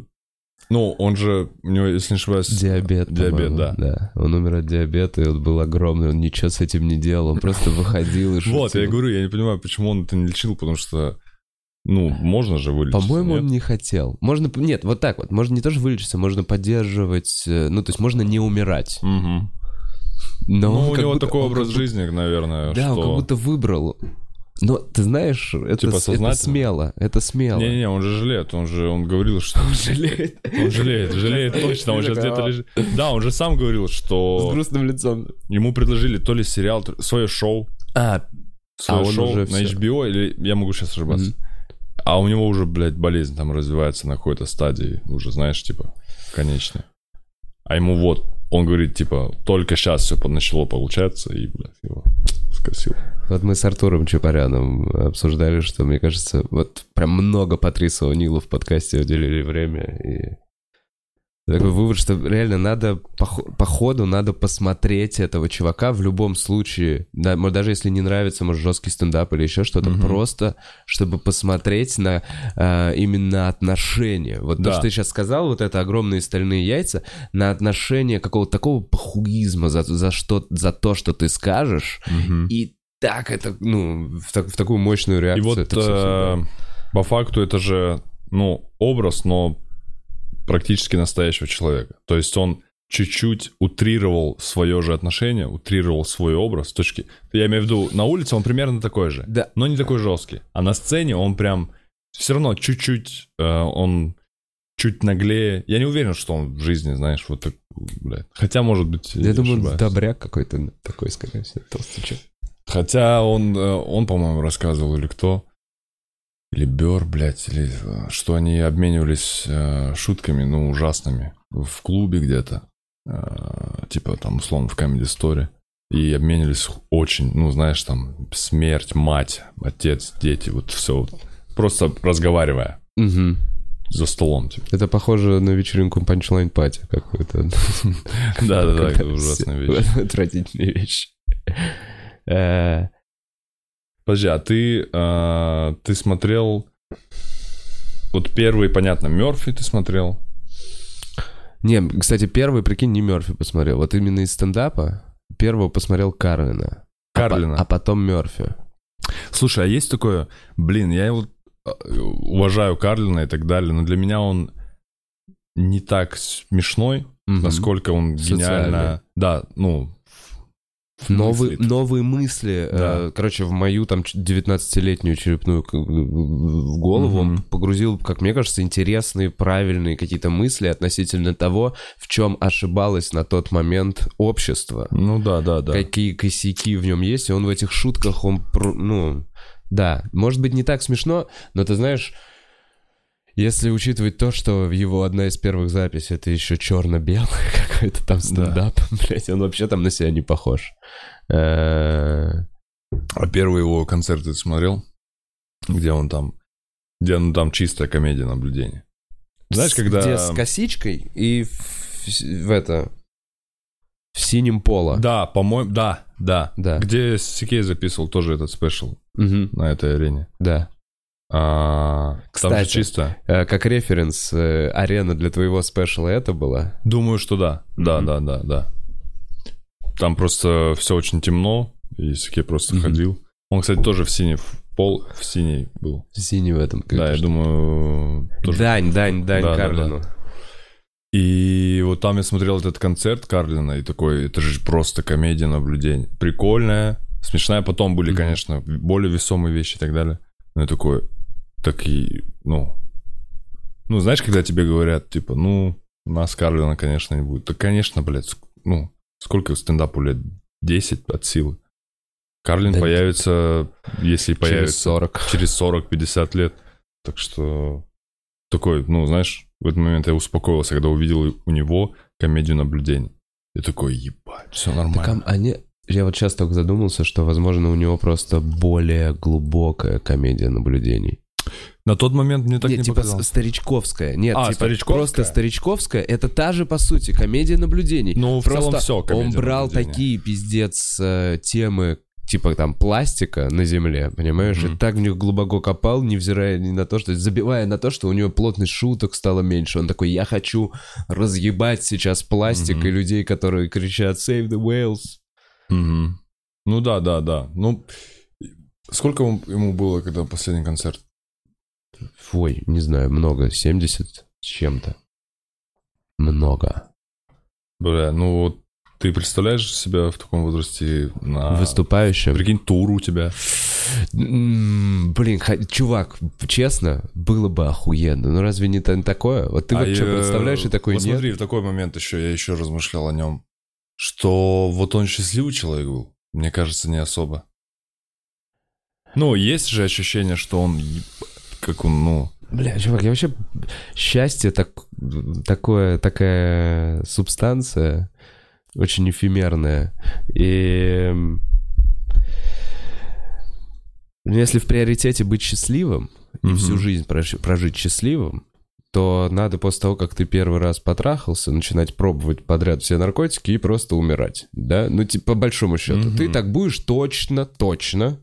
Ну, он же, у него, если не ошибаюсь... Диабет, Диабет, да. да. Он умер от диабета, и он был огромный, он ничего с этим не делал, он просто выходил и шутил. Вот, я говорю, я не понимаю, почему он это не лечил, потому что, ну, можно же вылечить. По-моему, он не хотел. Можно, нет, вот так вот. Можно не тоже вылечиться, можно поддерживать, э, ну, то есть можно не умирать. Мгм. Но Ну, у него будто- такой образ будто- жизни, наверное, Да, он как что... будто выбрал. Но ты знаешь, это, Типа с- это смело, это смело. Не-не-не, он же жалеет, он же, он говорил, что... Он жалеет. Он жалеет, жалеет точно, он сейчас где-то лежит. Да, он же сам говорил, С что грустным лицом. ему предложили то ли сериал, то- свое шоу, А, свое он шоу уже на. HBO, или я могу сейчас ошибаться. А у него уже, блядь, болезнь там развивается на какой-то стадии, уже, знаешь, типа, конечной. А ему вот, он говорит, типа, только сейчас все начало получаться, и, блядь, его скосил. вот мы с Артуром Чапаряном обсуждали, что, мне кажется, вот прям много Патриса О'Нила в подкасте уделили время, и такой вывод, что реально надо, по, хо- по ходу надо посмотреть этого чувака в любом случае, да, даже если не нравится, может, жесткий стендап или еще что-то, Мгм. просто чтобы посмотреть на а, именно отношения. Вот то, Да. что ты сейчас сказал, вот это огромные стальные яйца, на отношения какого-то такого похуизма за, за, что, за то, что ты скажешь, и так это, ну, в, так- в такую мощную И реакцию. вот это всё э, всегда. по факту это же, ну, образ, но практически настоящего человека. То есть он чуть-чуть утрировал свое же отношение, утрировал свой образ с точки... Я имею в виду, на улице он примерно такой же, Да. но не такой жесткий. А на сцене он прям все равно чуть-чуть, э, он чуть наглее. Я не уверен, что он в жизни, знаешь, вот так, блядь. Хотя, может быть, Я думаю, ошибаюсь. добряк какой-то такой, скорее всего, толстячок. Хотя он, э, он, по-моему, рассказывал, или кто, или Бер, блядь, или э, что они обменивались э, шутками, ну, ужасными в клубе где-то, э, типа там, условно, в Comedy Story, и обменивались очень, ну, знаешь, там, смерть, мать, отец, дети, вот все, просто разговаривая Мгм. за столом, типа. Это похоже на вечеринку панчлайн пати какую-то. Да-да-да, ужасная вещь. Отвратительная вещь. Подожди, а ты, э, ты смотрел, вот первый, понятно, Мерфи ты смотрел, Не, кстати, первый, прикинь, не Мерфи посмотрел. Вот именно из стендапа первого посмотрел Карлина. А Карлина. А потом Мерфи. Слушай, а есть такое, блин, я его э, уважаю Карлина и так далее, но для меня он не так смешной, Мгм. насколько он Социальный. гениально... Да, ну... Новые, мыслит. новые мысли, Да. э, короче, в мою там ч- 19-летнюю черепную в голову Мгм. погрузил, как мне кажется, интересные, правильные какие-то мысли относительно того, в чем ошибалось на тот момент общество. Ну да, да, да. Какие косяки в нем есть, и он в этих шутках, он, ну, да, может быть, не так смешно, но ты знаешь, если учитывать то, что его одна из первых записей это еще черно-белый какой-то там стендап, блядь, он вообще там на себя не похож. Э, А первый его концерт ты смотрел? Где он там... Где ну там чистая комедия наблюдения. Знаешь, когда... Где с косичкой и в, в это... В синем поло. Да, по-моему, да, да. Да. Где Сикей записывал тоже этот special Мгм, на этой арене. да. А, там же Кстати. чисто. Э, Как референс, э, арена для твоего special а это была? Думаю, что да. Да, Мгм. да, да, да. Там просто все очень темно, и Сикей просто Мгм. ходил. Он, кстати, тоже в синий, в пол в синий был. Синий в этом. Да, я думаю, тоже. Дань, дань, дань Да, да, Карлину. И вот там я смотрел этот концерт Карлина, и такой, это же просто комедия наблюдений. Прикольная, смешная. Потом были, Мгм. конечно, более весомые вещи и так далее. Но я такой, так и, ну... Ну, знаешь, когда тебе говорят, типа, ну, нас Карлина, конечно, не будет. Да, конечно, блядь, ну, сколько стендапу лет? 10 от силы. Карлин Да появится, если Через появится 40. через 40-50 лет. Так что такой, ну, знаешь, в этот момент я успокоился, когда увидел у него комедию наблюдений. Я такой, ебать, все нормально. Так, они... Я вот сейчас только задумался, что, возможно, у него просто более глубокая комедия наблюдений. На тот момент мне так Нет, не типа показалось. старичковская. Нет, А, типа старичковская? просто старичковская. Это та же, по сути, комедия наблюдений. Ну, в просто целом все, он брал такие, пиздец, э, темы, типа там пластика на земле, понимаешь, Мгм. и так в них глубоко копал, невзирая ни на то, что... Забивая на то, что у него плотность шуток стала меньше. Он такой, я хочу разъебать сейчас пластик Мгм. и людей, которые кричат «Save the whales». Мгм. Ну да, да, да. Ну, сколько ему было, когда последний концерт? Ой, не знаю, много, 70 с чем-то. Много. Бля, ну вот ты представляешь себя в таком возрасте на... Выступающим. Прикинь, тур у тебя. Блин, чувак, честно, было бы охуенно. Ну разве не та- такое? Вот ты А я- представляешь, и такой вот нет? смотри, в такой момент еще я еще размышлял о нем, что вот он счастливый человек был. Мне кажется, не особо. Ну, есть же ощущение, что он, как он, ну... Бля, чувак, я вообще... Счастье так, такое, такая субстанция очень эфемерная. И... м, Если в приоритете быть счастливым и Мгм. всю жизнь прож- прожить счастливым, то надо после того, как ты первый раз потрахался, начинать пробовать подряд все наркотики и просто умирать, да? Ну, типа, по большому счету. Мгм. Ты так будешь точно, точно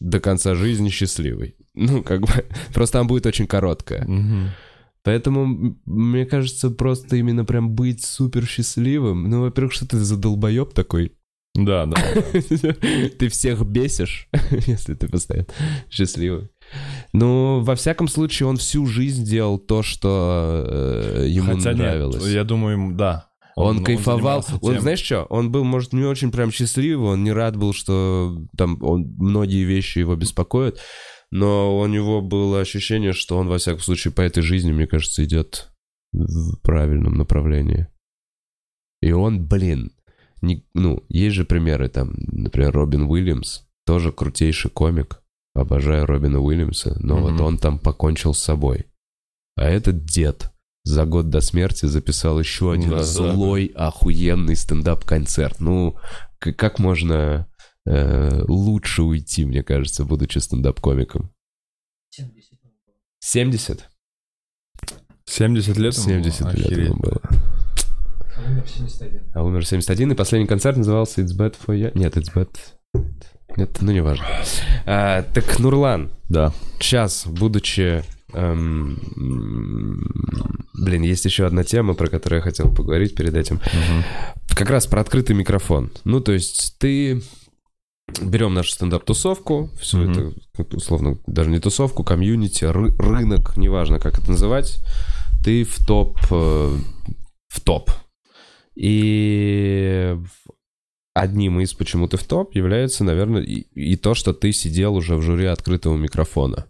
до конца жизни счастливый. Ну, как бы, просто она будет очень короткая. Поэтому, мне кажется, просто именно прям быть супер счастливым. Ну, во-первых, что ты за долбоеб такой? Да, да. Ты всех бесишь, если ты постоянно счастливый. Ну, во всяком случае, он всю жизнь делал то, что э, ему Хотя нет, нравилось. я думаю, ему- да. Он, кайфовал. занимался Он, тем. знаешь что, он был, может, не очень прям счастливый, он не рад был, что там он, многие вещи его беспокоят, но у него было ощущение, что он, во всяком случае, по этой жизни, мне кажется, идет в правильном направлении. И он, блин, не, ну, есть же примеры там, например, Робин Уильямс, тоже крутейший комик, обожаю Робина Уильямса, но Мгм. вот он там покончил с собой. А этот дед за год до смерти записал еще один Да, да, злой, охуенный стендап-концерт. Ну, как можно э, лучше уйти, мне кажется, будучи стендап-комиком? 70? 70 лет ему 70 было? лет ему было. А умер в 71. А умер в 71, и последний концерт назывался It's Bad for You. Нет, It's Bad... Нет, ну неважно. А, так, Нурлан, Да. сейчас, будучи... эм, блин, есть еще одна тема, про которую я хотел поговорить перед этим. Мгм. Как раз про открытый микрофон. Ну, то есть ты... Берем нашу стендап-тусовку, все Мгм. это, условно, даже не тусовку, комьюнити, ры- рынок, неважно, как это называть, ты в топ, э, в топ. И одним из почему ты в топ является, наверное, и, и то, что ты сидел уже в жюри открытого микрофона.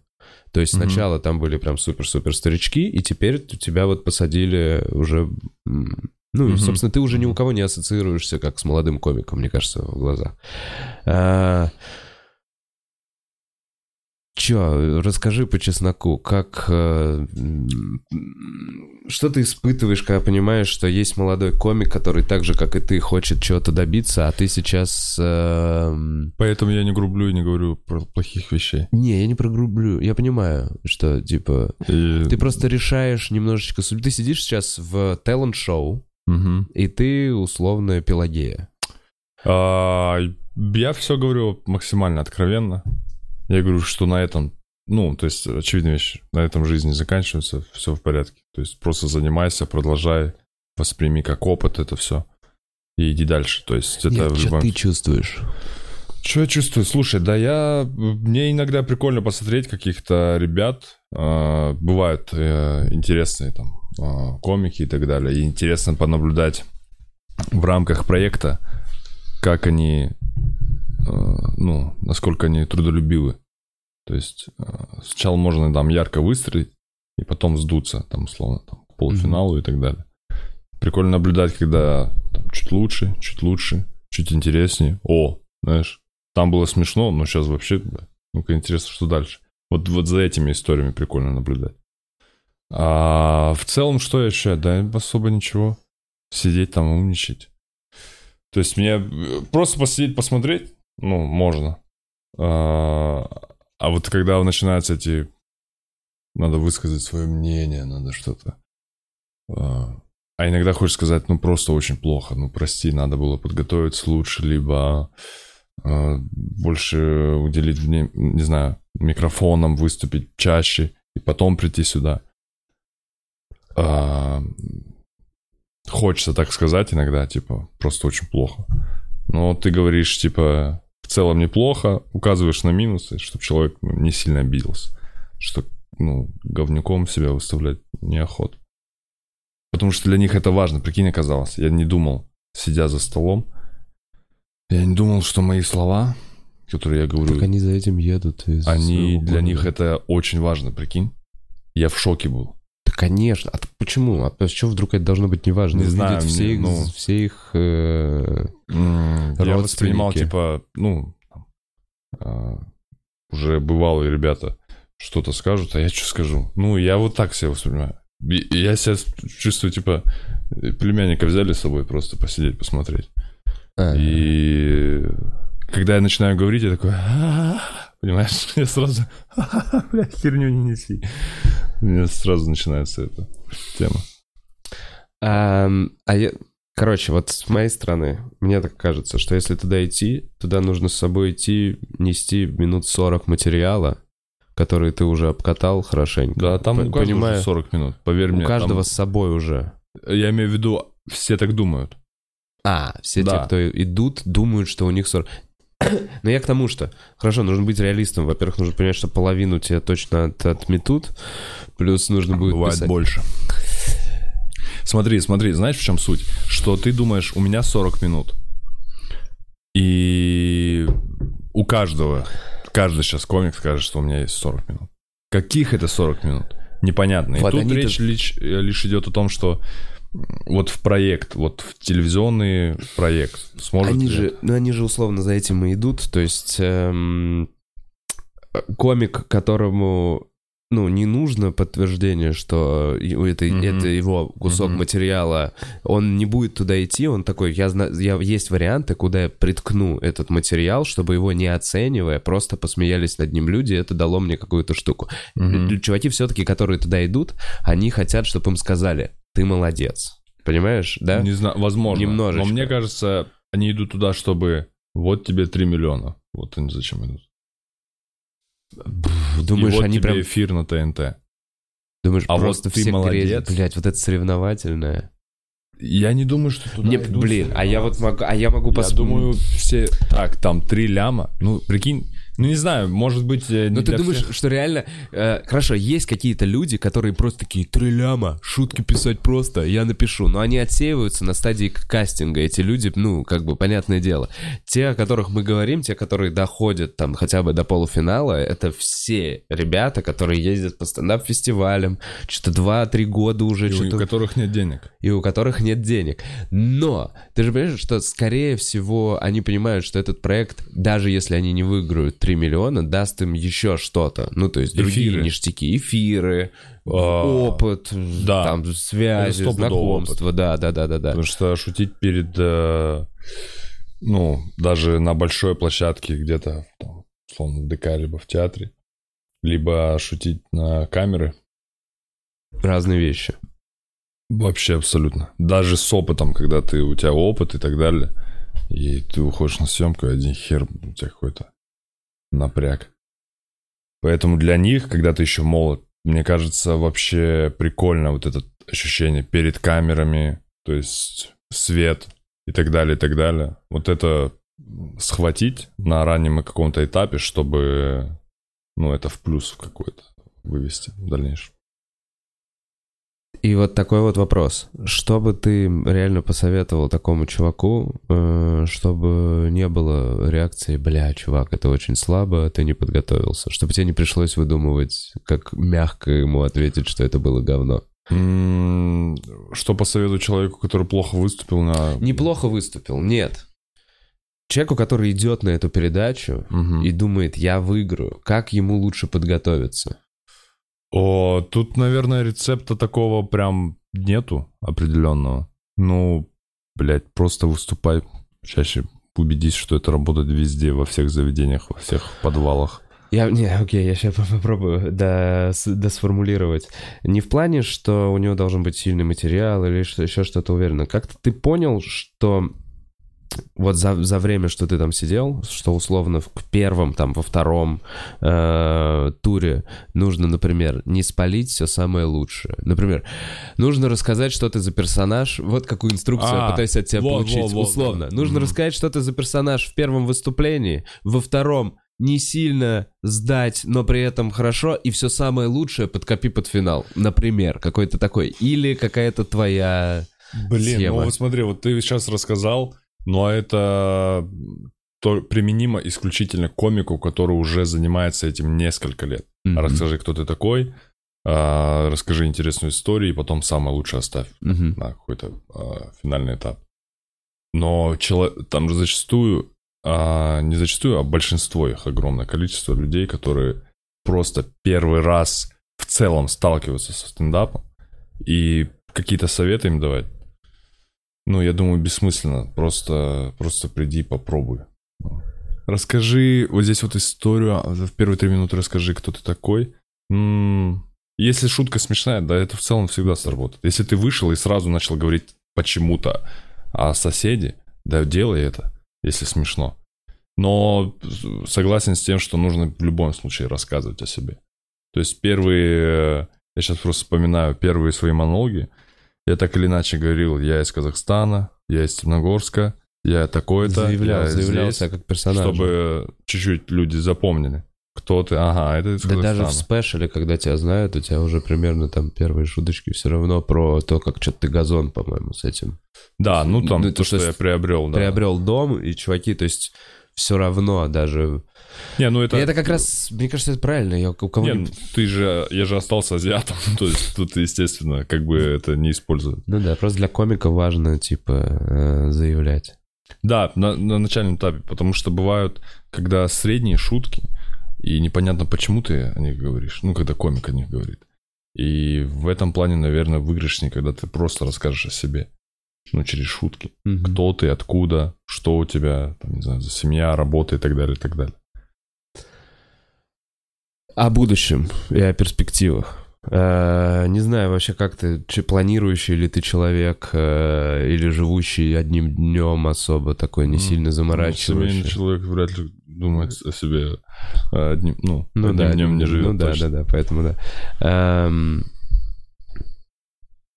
То есть сначала там были прям супер-супер старички, и теперь тебя вот посадили уже... Ну, Мгм. собственно, ты уже ни у кого не ассоциируешься как с молодым комиком, мне кажется, в глазах. А, чё, расскажи по чесноку, как... э, Что ты испытываешь, когда понимаешь, что есть молодой комик, который так же, как и ты, хочет чего-то добиться, а ты сейчас... эм, Поэтому я не грублю и не говорю про плохих вещей. Не, я не прогрублю. Я понимаю, что, типа, И- ты просто решаешь немножечко... Ты сидишь сейчас в талант-шоу, Мгм. и ты условно Пелагея. А, я все говорю максимально откровенно. Я говорю, что на этом, ну, то есть, очевидная вещь, на этом жизнь не заканчивается, все в порядке. То есть, просто занимайся, продолжай, восприми как опыт это все. И иди дальше. То есть, это Нет, в что любом... ты чувствуешь? Что я чувствую? Слушай, да я... Мне иногда прикольно посмотреть каких-то ребят. а, бывают э, интересные там комики и так далее. И интересно понаблюдать в рамках проекта, как они... а, ну, насколько они трудолюбивы. То есть а, сначала можно там ярко выстрелить, и потом сдуться, там, условно, там, к полуфиналу и так далее. Прикольно наблюдать, когда там, чуть лучше, чуть лучше, чуть интереснее. О, знаешь, там было смешно, но сейчас вообще, ну-ка интересно, что дальше. Вот, вот за этими историями прикольно наблюдать. А в целом, что еще? Да особо ничего. Сидеть там умничать. То есть мне э, просто посидеть, посмотреть, ну, можно. А, а вот когда начинаются эти... Надо высказать свое мнение, надо что-то... А, а иногда хочешь сказать, ну, просто очень плохо, ну, прости, надо было подготовиться лучше, либо а, больше уделить, вне- не знаю, микрофоном выступить чаще и потом прийти сюда. А, хочется так сказать иногда, типа, просто очень плохо. Но ты говоришь, типа, в целом неплохо, указываешь на минусы, чтобы человек не сильно обиделся. Что, ну, говнюком себя выставлять неохота. Потому что для них это важно, прикинь, оказалось. Я не думал, сидя за столом, я не думал, что мои слова, которые я говорю, Так они за этим едут. из они для них это очень важно, прикинь. Я в шоке был. Конечно. А почему? А с чего вдруг это должно быть неважно? Не знаю, Увидеть все мне, их, ну- все их э, Я воспринимал, типа, ну, а, уже бывалые ребята что-то скажут, а я что скажу? Ну, я вот так себя воспринимаю. Я себя чувствую, типа, племянника взяли с собой просто посидеть, посмотреть. а, И когда я начинаю говорить, я такой, «А-а-а», понимаешь, я сразу, «А-а-а, бля, херню не неси. У меня сразу начинается эта тема. Ам, а я... Короче, вот с моей стороны, мне так кажется, что если туда идти, туда нужно с собой идти, нести минут 40 материала, который ты уже обкатал хорошенько. Да, там П- у каждого понимаю, 40 минут, поверь у мне. там- каждого с собой уже. Я имею в виду, все так думают. А, все Да. те, кто идут, думают, что у них 40. Но я к тому, что, хорошо, нужно быть реалистом. Во-первых, нужно понять, что половину тебя точно от- отметут. Плюс нужно будет Бывает писать. больше. Смотри, смотри, знаешь, в чем суть? Что ты думаешь, у меня 40 минут. И у каждого, каждый сейчас комик скажет, что у меня есть 40 минут. Каких это 40 минут? Непонятно. И Вот тут речь лишь, лишь идет о том, что вот в проект, вот в телевизионный проект сможет Они ли- же, ну, они же условно за этим и идут. То есть эм, комик, которому ну, не нужно подтверждение, что это, Мгм. это его кусок Мгм. материала, он не будет туда идти, он такой, я знаю, я, есть варианты, куда я приткну этот материал, чтобы его не оценивая, просто посмеялись над ним люди, это дало мне какую-то штуку. Л- Чуваки все-таки, которые туда идут, они хотят, чтобы им сказали, ты молодец. Понимаешь, да? Не знаю, возможно. Немножечко. Но мне кажется, они идут туда, чтобы вот тебе 3 миллиона. Вот они зачем идут. Думаешь, И вот они тебе прям эфир на ТНТ. Думаешь, А вот просто ты все молодец. грезят? Блять, вот это соревновательное. Я не думаю, что туда Не, идут блин, а я вот могу, а я могу Я думаю, все... Так, там три ляма. Ну, прикинь, ну не знаю, может быть... э, Ну ты думаешь, всех. что реально... э, хорошо, есть какие-то люди, которые просто такие, три ляма, шутки писать просто, я напишу. Но они отсеиваются на стадии кастинга. Эти люди, ну, как бы, понятное дело. Те, о которых мы говорим, те, которые доходят там хотя бы до полуфинала, это все ребята, которые ездят по стендап-фестивалям, что-то 2-3 года уже, И у которых нет денег. и у которых нет денег. Но ты же понимаешь, что скорее всего они понимают, что этот проект, даже если они не выиграют 3 миллиона даст им еще что-то. Ну, то есть другие Эфиры. ништяки, эфиры, А, опыт, да. там, связи, знакомства. Да, да, да, да, да. Потому что шутить перед, э, ну, даже на большой площадке где-то, там, условно, в ДК, либо в театре, либо шутить на камеры, Разные вещи. вообще абсолютно. Даже с опытом, когда ты, у тебя опыт и так далее, и ты уходишь на съемку, и один хер, у тебя какой-то напряг. Поэтому для них, когда ты еще молод, мне кажется, вообще прикольно вот это ощущение перед камерами, то есть свет и так далее, и так далее. Вот это схватить на раннем каком-то этапе, чтобы, ну, это в плюс какой-то вывести в дальнейшем. И вот такой вот вопрос. Что бы ты реально посоветовал такому чуваку, э, чтобы не было реакции, бля, чувак, это очень слабо, ты не подготовился. Чтобы тебе не пришлось выдумывать, как мягко ему ответить, что это было говно. Что посоветую человеку, который плохо выступил на... Неплохо выступил, нет. Человеку, который идет на эту передачу Мгм. и думает, я выиграю, как ему лучше подготовиться? О, тут, наверное, рецепта такого прям нету определенного. Ну, блядь, просто выступай чаще. Убедись, что это работает везде, во всех заведениях, во всех подвалах. Я, не, окей, я сейчас попробую дос- досформулировать. Не в плане, что у него должен быть сильный материал или что, еще что-то уверенно. Как-то ты понял, что вот за, за время, что ты там сидел, что условно в первом, там, во втором э, туре нужно, например, не спалить все самое лучшее. Например, нужно рассказать, что ты за персонаж. Вот какую инструкцию я А, пытаюсь от тебя вот, получить. вот, условно. да. Нужно Мгм. рассказать, что ты за персонаж в первом выступлении, во втором не сильно сдать, но при этом хорошо, и все самое лучшее подкопи под финал. Например, какой-то такой. Или какая-то твоя... Блин, Схема. ну вот смотри, вот ты сейчас рассказал, но это то применимо исключительно к комику, который уже занимается этим несколько лет. Мгм. Расскажи, кто ты такой, а, расскажи интересную историю, и потом самое лучшее оставь Мгм. на какой-то а, финальный этап. Но чело- там же зачастую, а, не зачастую, а большинство их, огромное количество людей, которые просто первый раз в целом сталкиваются со стендапом, и какие-то советы им давать, ну, я думаю, бессмысленно. Просто, просто приди, попробуй. Расскажи вот здесь вот историю, а, в первые три минуты расскажи, кто ты такой. М, Если шутка смешная, да, это в целом всегда сработает. Если ты вышел и сразу начал говорить почему-то о соседе, да, делай это, если смешно. Но согласен с тем, что нужно в любом случае рассказывать о себе. То есть первые, я сейчас просто вспоминаю первые свои монологи, я так или иначе говорил, я из Казахстана, я из Темногорска, я такой-то, Заявлял, я заявлял здесь, себя как персонаж. чтобы чуть-чуть люди запомнили, кто ты, ага, это из Да даже в спешале, когда тебя знают, у тебя уже примерно там первые шуточки все равно про то, как что-то ты газон, по-моему, с этим Да, ну там Ну, то, то что есть я приобрел, да. приобрел дом, и чуваки, то есть все равно даже... Не, ну это... И это как раз, мне кажется, это правильно. Я у кого Не, ну, ты же, я же остался азиатом, то есть тут, естественно, как бы это не используют. Ну да, просто для комика важно, типа, э, заявлять. Да, на, на начальном этапе, потому что бывают, когда средние шутки, и непонятно, почему ты о них говоришь, ну, когда комик о них говорит. И в этом плане, наверное, выигрышнее, когда ты просто расскажешь о себе, ну, через шутки. Мгм. Кто ты, откуда, что у тебя, там, не знаю, за семья, работа и так далее, и так далее. О будущем и о перспективах. Э, Не знаю вообще, как ты, чи- планирующий ли ты человек э, или живущий одним днем особо такой, не М, сильно Ну, Семейный заморачивающий. человек вряд ли думает о себе э, одним, ну, Ну одним да, днем не живет. Ну да, точно. да, да, поэтому да. Эм,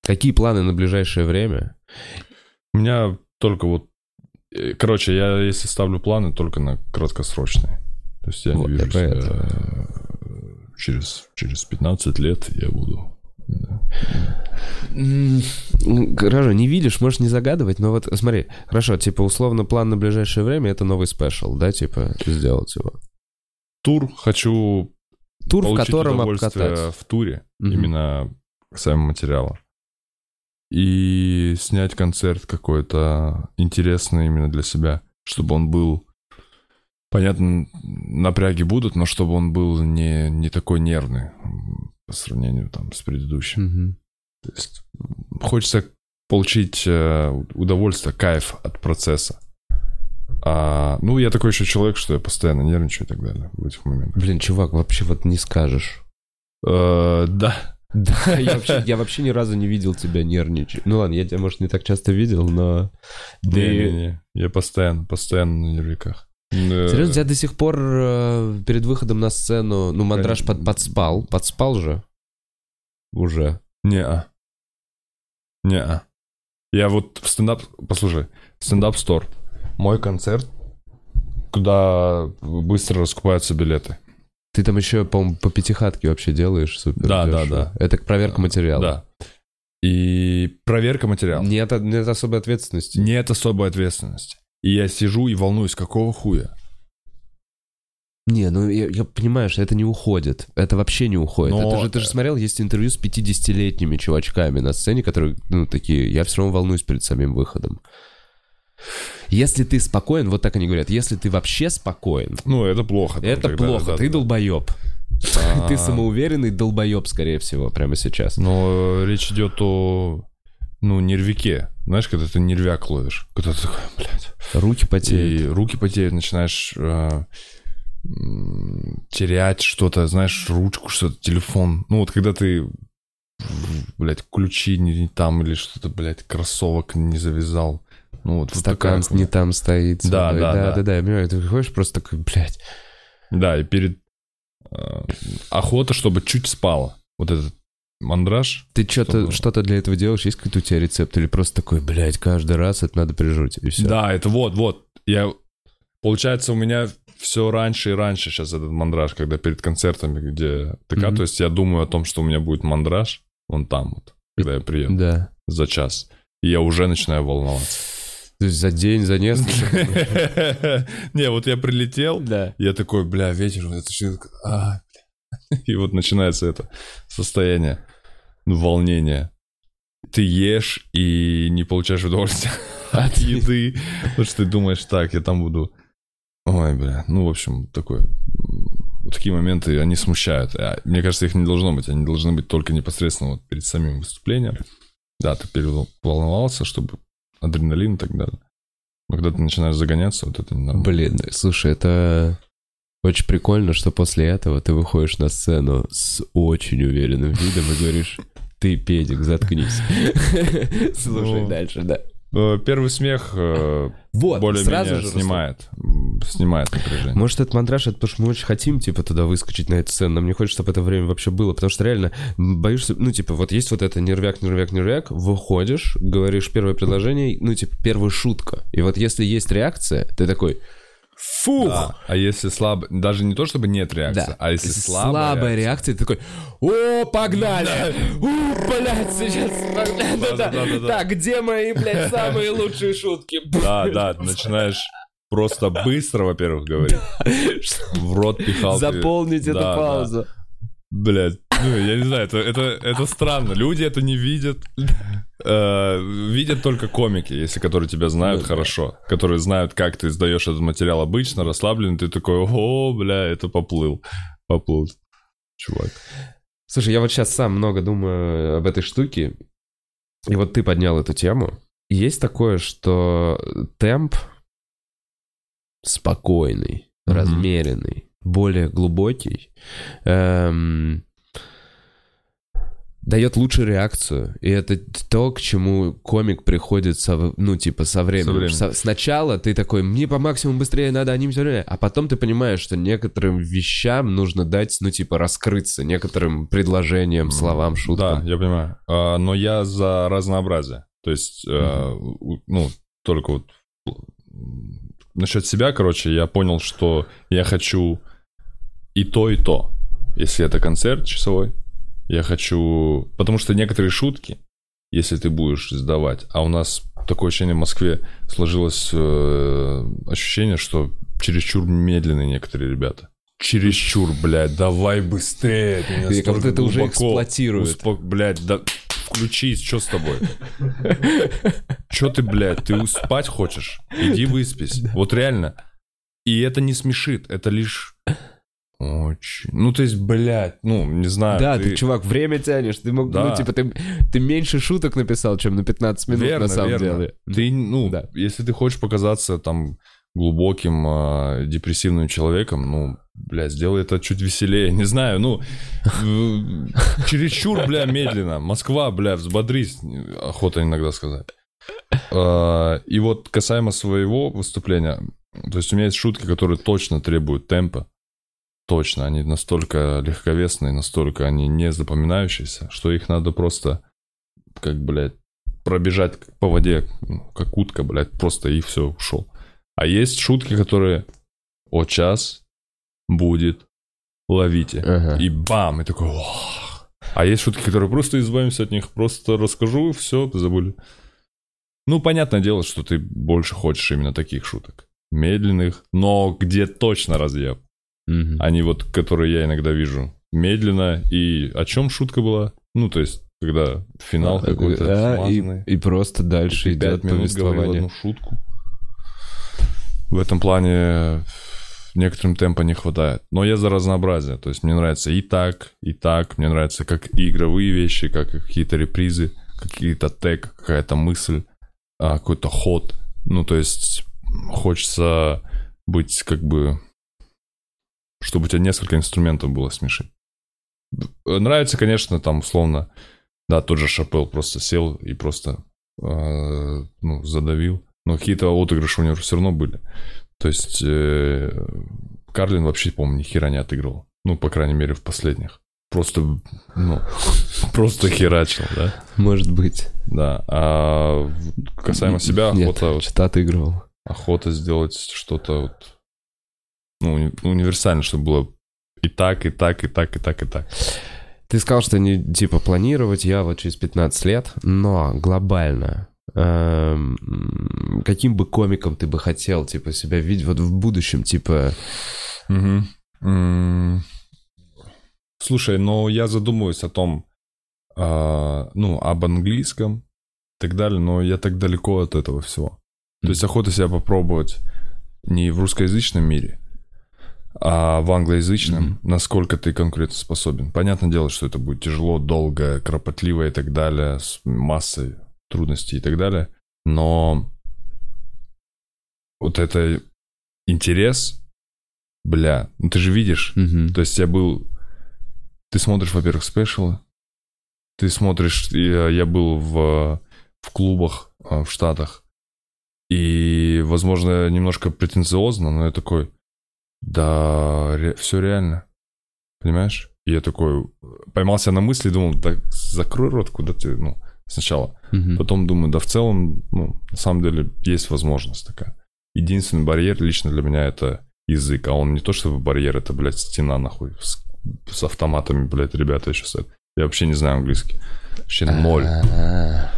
Какие планы на ближайшее время? У меня только вот... Короче, я если ставлю планы, только на краткосрочные. То есть я Вот, не вижу себя, через, через 15 лет я буду... Хорошо, не видишь, можешь не загадывать, но вот смотри, хорошо, типа условно план на ближайшее время это новый спешл, да, типа сделать его. Тур хочу Тур, в котором обкатать. в туре, Мгм. именно касаемо материала. И снять концерт какой-то интересный именно для себя, чтобы он был Понятно, напряги будут, но чтобы он был не, не такой нервный по сравнению там с предыдущим. Мгм. То есть хочется получить э, удовольствие, кайф от процесса. А, ну, я такой еще человек, что я постоянно нервничаю и так далее в этих моментах. Блин, чувак, вообще вот не скажешь. Э, да. Да, я вообще, я вообще ни разу не видел тебя нервничать. Ну ладно, я тебя, может, не так часто видел, но... ты- Не-не-не, я постоянно, постоянно на нервиках. Э, Серьезно, тебя до сих пор э, перед выходом на сцену, ну, мандраж под, подспал, подспал же? Уже. Не-а. Не-а. Я вот в стендап... Послушай, стендап-стор. Мой концерт, куда быстро раскупаются билеты. Ты там еще, по-моему, по пятихатке вообще делаешь супер. Да, да, да. Это проверка материала. Да. И проверка материала. Нет, нет особой ответственности. Нет особой ответственности. И я сижу и волнуюсь, какого хуя? Не, ну я, я понимаю, что это не уходит. Это вообще не уходит. Но- Это же, ты же смотрел, есть интервью с 50-летними чувачками на сцене, которые, ну, такие, я все равно волнуюсь перед самим выходом. Если ты спокоен, вот так они говорят, если ты вообще спокоен, Ну, это плохо. там это плохо, да, ты да. долбоеб. А, Ты самоуверенный долбоеб, скорее всего, прямо сейчас. Но речь идет о, ну, нервике. Знаешь, когда ты нервяк ловишь. Когда ты такой, блядь. Руки потеют. И руки потеют, начинаешь э, терять что-то, знаешь, ручку, что-то, телефон. Ну, вот когда ты, блядь, ключи не, не там или что-то, блядь, кроссовок не завязал. Ну, вот, вот Стакан такая не там стоит. Да, да, да, да. да, да, я понимаю, ты ходишь просто такой, блядь. Да, и перед э, охота, чтобы чуть спало. Вот этот мандраж. Ты что-то Чтобы- что для этого делаешь? Есть какой-то у тебя рецепт? Или просто такой, блядь, каждый раз это надо прижуть, и все? Да, это вот, вот. Я, получается, у меня все раньше и раньше сейчас этот мандраж, когда перед концертами, где ТК, Мгм. то есть я думаю о том, что у меня будет мандраж, вон там вот, когда я приеду, Да. за час. И я уже начинаю волноваться. То есть за день, за несколько. Не, вот я прилетел, я такой, бля, вечер, вот это что, а, бля. И вот начинается это состояние ну, волнения. Ты ешь и не получаешь удовольствия от еды, потому что ты думаешь, так, я там буду... Ой, бля, ну, в общем, такое... такие моменты, они смущают. А Мне кажется, их не должно быть. Они должны быть только непосредственно вот перед самим выступлением. Да, ты переволновался, чтобы адреналин и так далее. Но когда ты начинаешь загоняться, вот это ненормально. Блин, слушай, это очень прикольно, что после этого ты выходишь на сцену с очень уверенным видом и говоришь, ты, педик, заткнись. Слушай Ну, дальше, да. Э, Первый смех э, Вот, более-менее сразу же снимает, снимает напряжение. Может, этот мандраж, это потому что мы очень хотим, типа, туда выскочить на эту сцену. Нам не хочется, чтобы это время вообще было. Потому что реально, боишься, ну, типа, вот есть вот это нервяк, нервяк, нервяк, выходишь, говоришь первое предложение, ну, типа, первая шутка. И вот если есть реакция, ты такой, фух! Да. А если слабо, даже не то чтобы нет реакции, Да. а если, слабая, слабая реакция, реакция, ты такой, о, погнали! У, блядь, сейчас... Да-да-да. Да-да-да-да. Так, где мои, блядь, самые лучшие шутки? Да, да, начинаешь просто быстро, во-первых, говорить. В рот пихал. Заполнить эту Да, да. паузу. Блядь, ну, я не знаю, это, это, это странно. Люди это не видят. Э, видят только комики, если которые тебя знают Ну хорошо. Которые знают, как ты сдаешь этот материал обычно, расслаблен. Ты такой, о, бля, это поплыл. Поплыл. Чувак. Слушай, я вот сейчас сам много думаю об этой штуке, и вот ты поднял эту тему. Есть такое, что темп спокойный, размеренный, более глубокий, эм, дает лучшую реакцию. И это то, к чему комик приходит, со, ну, типа, со временем. временем. Со- сначала ты такой, мне по максимуму быстрее надо, они все время... А потом ты понимаешь, что некоторым вещам нужно дать, ну, типа, раскрыться, некоторым предложениям, словам, Да, шуткам. я понимаю. А, но я за разнообразие. То есть, у- ну, только вот насчет себя, короче, я понял, что я хочу и то, и то. Если это концерт часовой, я хочу... Потому что некоторые шутки, если ты будешь сдавать, а у нас такое ощущение в Москве сложилось э, ощущение, что чересчур медленные некоторые ребята. Чересчур, блядь, давай быстрее. ты как будто это уже эксплуатирует. успок- Блядь, да включись, что с тобой? Че ты, блядь, ты спать хочешь? Иди выспись. Вот реально. И это не смешит, это лишь очень... Ну, то есть, блядь, ну, не знаю. Да, ты, чувак, время тянешь. Ты мог, Да. ну, типа, ты, ты меньше шуток написал, чем на 15 минут, Верно, на самом верно. деле. Ты, ну, Да. если ты хочешь показаться там глубоким, а, депрессивным человеком, ну, бля, сделай это чуть веселее. Не знаю, ну, чересчур, бля, медленно. Москва, бля, взбодрись, охота иногда сказать. А, И вот касаемо своего выступления, то есть у меня есть шутки, которые точно требуют темпа. Точно, они настолько легковесные, настолько они не запоминающиеся, что их надо просто, как, блядь, пробежать по воде, ну, как утка, блядь, просто и все, ушел. А есть шутки, которые, о, час будет, ловите. Ага. И бам, и такой, «Ох». А есть шутки, которые просто избавимся от них, просто расскажу, все, забыли. Ну, понятное дело, что ты больше хочешь именно таких шуток. Медленных, но где точно разъеб. Мгм. Они вот, которые я иногда вижу. Медленно. И о чем шутка была? Ну, то есть, когда финал какой-то Да, и, смазанный. и просто дальше пять идет повествование. одну шутку. В этом плане некоторым темпа не хватает. Но я за разнообразие. То есть мне нравится и так, и так. Мне нравится как и игровые вещи, как и какие-то репризы, какие-то тег, какая-то мысль, а, какой-то ход. Ну, то есть хочется быть как бы... Чтобы у тебя несколько инструментов было смешить. Нравится, конечно, там условно... Да, тот же Шапел просто сел и просто э, ну, задавил. Но какие-то отыгрыши у него все равно были. То есть э, Карлин вообще, по-моему, ни хера не отыгрывал. Ну, по крайней мере, в последних. Просто, ну, просто херачил, да? Может быть. Да. А касаемо себя, Нет, охота, вот, что-то отыгрывал. охота сделать что-то вот, ну, уни- универсально, чтобы было и так, и так, и так, и так, и так. Ты сказал, что не, типа, планировать я вот через 15 лет, но глобально, эм, каким бы комиком ты бы хотел, типа, себя видеть вот в будущем, типа... Слушай, но я задумываюсь о том, а, ну, об английском и так далее, но я так далеко от этого всего. То есть охота себя попробовать не в русскоязычном мире, а в англоязычном, насколько ты конкурентоспособен. Понятное дело, что это будет тяжело, долго, кропотливо и так далее, с массой трудностей и так далее, но вот это интерес, бля, ну ты же видишь, Мгм. то есть я был... Ты смотришь, во-первых, спешалы. Ты смотришь... Я, я был в, в клубах а, в Штатах. И, возможно, немножко претенциозно, но я такой... Да, все реально. Понимаешь? И я такой... Поймался на мысли, думал, да закрой рот, куда ты... Ну, сначала. Мгм. Потом думаю, да в целом, ну, на самом деле, есть возможность такая. Единственный барьер лично для меня это язык, а он не то чтобы барьер, это, блядь, стена нахуй с, с автоматами, блядь, ребята еще стоят. Я вообще не знаю английский. Вообще ноль. А,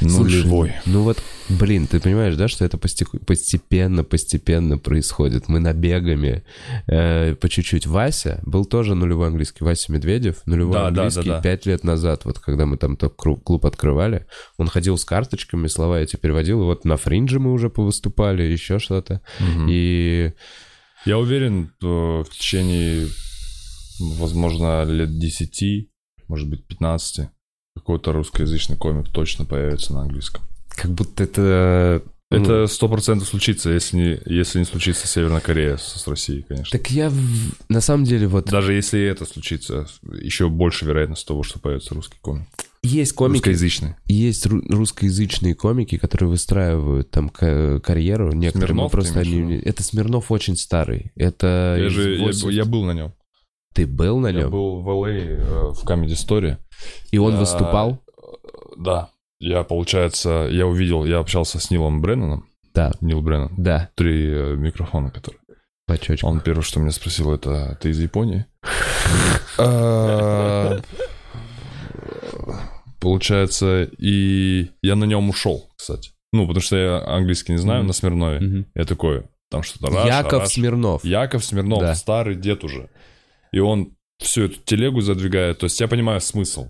Нулевой. Ну вот, блин, ты понимаешь, да, что это посте- постепенно, постепенно происходит. Мы набегами э, по чуть-чуть. Вася был тоже нулевой английский. Вася Медведев, нулевой Да, да, английский да, да. пять лет назад, вот когда мы там только клуб открывали, он ходил с карточками, слова эти переводил, и вот на фринже мы уже повыступали, еще что-то. Мгм. И Я уверен, э, в течение, возможно, лет 10, может быть, 15, какой-то русскоязычный комик точно появится на английском. как будто это... ну, Это сто процентов случится, если не, если не случится Северная Корея с, с Россией, конечно. Так я в- на самом деле вот Даже если это случится, еще больше вероятность того, что появится русский комик. есть комики, Русскоязычный. есть ру- русскоязычные комики, которые выстраивают там ка- карьеру. Некоторые Смирнов, просто они... Это Смирнов очень старый. Это Я же, я, 80 я был на нем. Ты был на Я нем? был в LA э, в Comedy Story. И он А, выступал? Да. Я, получается, я увидел, я общался с Нилом Бренноном. Да, Нил Бреннан. да, Три э, микрофона, которые. чёчку. Он первое, что меня спросил, это ты из Японии? А, Получается, и я на нем ушел, кстати. Ну, потому что я английский не знаю на Смирнове. Я такой, там что-то Яков. Смирнов. Яков Смирнов, старый дед уже. И он всю эту телегу задвигает. То есть я понимаю смысл.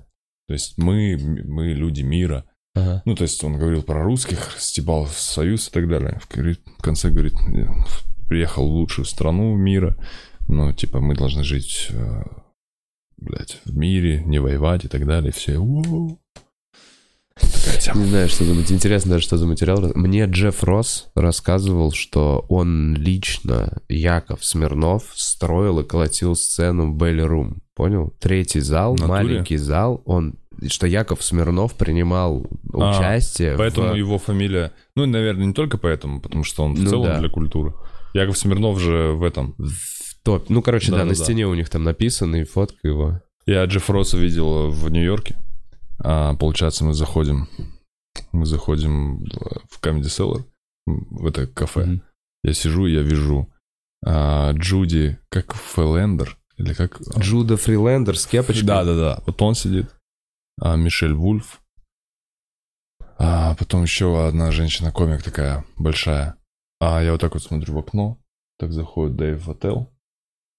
То есть мы, мы люди мира. Ага. Ну, то есть он говорил про русских, стебал союз и так далее. В конце говорит, приехал в лучшую страну мира, ну, типа, мы должны жить, э, блядь, в мире, не воевать и так далее, все, «Ууу». Не знаю, что думать. Интересно даже, что за материал. Мне Джефф Росс рассказывал, что он лично, Яков Смирнов, строил и колотил сцену Белли Рум. Понял? Третий зал, В натуре? маленький зал. Он, что Яков Смирнов принимал А, участие. Поэтому в- его фамилия... Ну, наверное, не только поэтому, потому что он в Ну целом да. для культуры. Яков Смирнов же в этом. в топ. Ну, короче, да, на Да-да-да. стене у них там написано, и фотка его. Я Джефф Росса видел в Нью-Йорке. А, получается, мы заходим... Мы заходим в Comedy Cellar, в это кафе. Мгм. Я сижу, я вижу а, Джуди, как Фэлендер, или как... Джуда Фрилендер с кепочкой. Да-да-да, вот он сидит. А, Мишель Вульф. А потом еще одна женщина-комик такая большая. А я вот так вот смотрю в окно. Так заходит Дэйв в отель.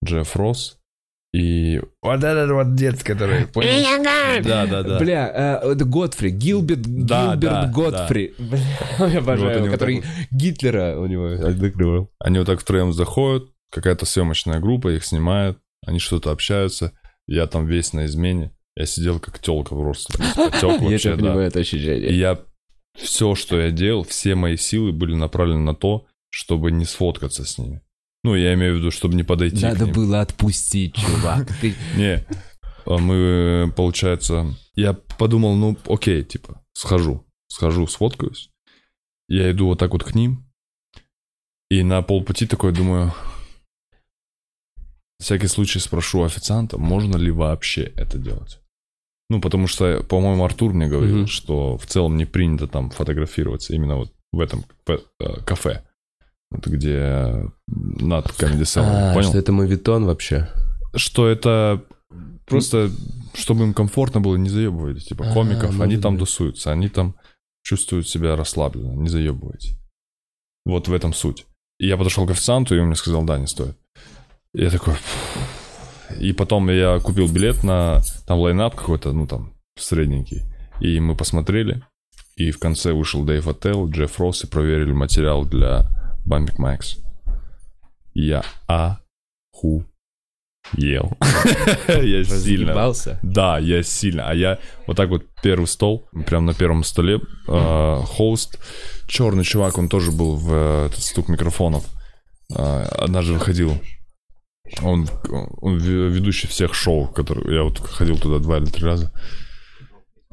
Джефф Росс. И вот этот вот дед, который... понял? Да, да, да. Бля, э, это Готфри, Гилберт, Да, Гилберт да, Готфри. Бля, я Вот обожаю вот который так Гитлера у него отыгрывал. Они вот так втроем заходят, какая-то съемочная группа их снимает, они что-то общаются, я там весь на измене, я сидел как телка просто, потек Я вообще, это да. понимаю, это И ощущение. я все, что я делал, все мои силы были направлены на то, чтобы не сфоткаться с ними. Ну, я имею в виду, чтобы не подойти Надо было отпустить, чувак. Не, а мы, получается, я подумал, ну, окей, типа, схожу, схожу, сфоткаюсь. Я иду вот так вот к ним, и на полпути такой думаю, всякий случай спрошу официанта, можно ли вообще это делать. Ну, потому что, по-моему, Артур мне говорил, Мгм. что в целом не принято там фотографироваться именно вот в этом э, кафе, вот где над Comedy Cellar, А, понял? что это мавитон вообще? что это просто, чтобы им комфортно было, не заебывайте. Типа А, комиков, они может там тусуются, они там чувствуют себя расслабленно, не заебывайте. Вот в этом суть. И я подошел к официанту, и он мне сказал, да, не стоит. И я такой... И потом я купил билет на... Там лайнап какой-то, ну там, средненький. И мы посмотрели. И в конце вышел Дэйв Аттел, Джефф Росс, и проверили материал для Бамбик Макс. Я аху ел. Я сильно. Разъебался? Да, я сильно. А я вот так вот первый стол, прям на первом столе, э, хост, черный чувак, он тоже был в э, этот стук микрофонов. Э, однажды выходил. Он, он ве- ведущий всех шоу, которые я вот ходил туда два или три раза.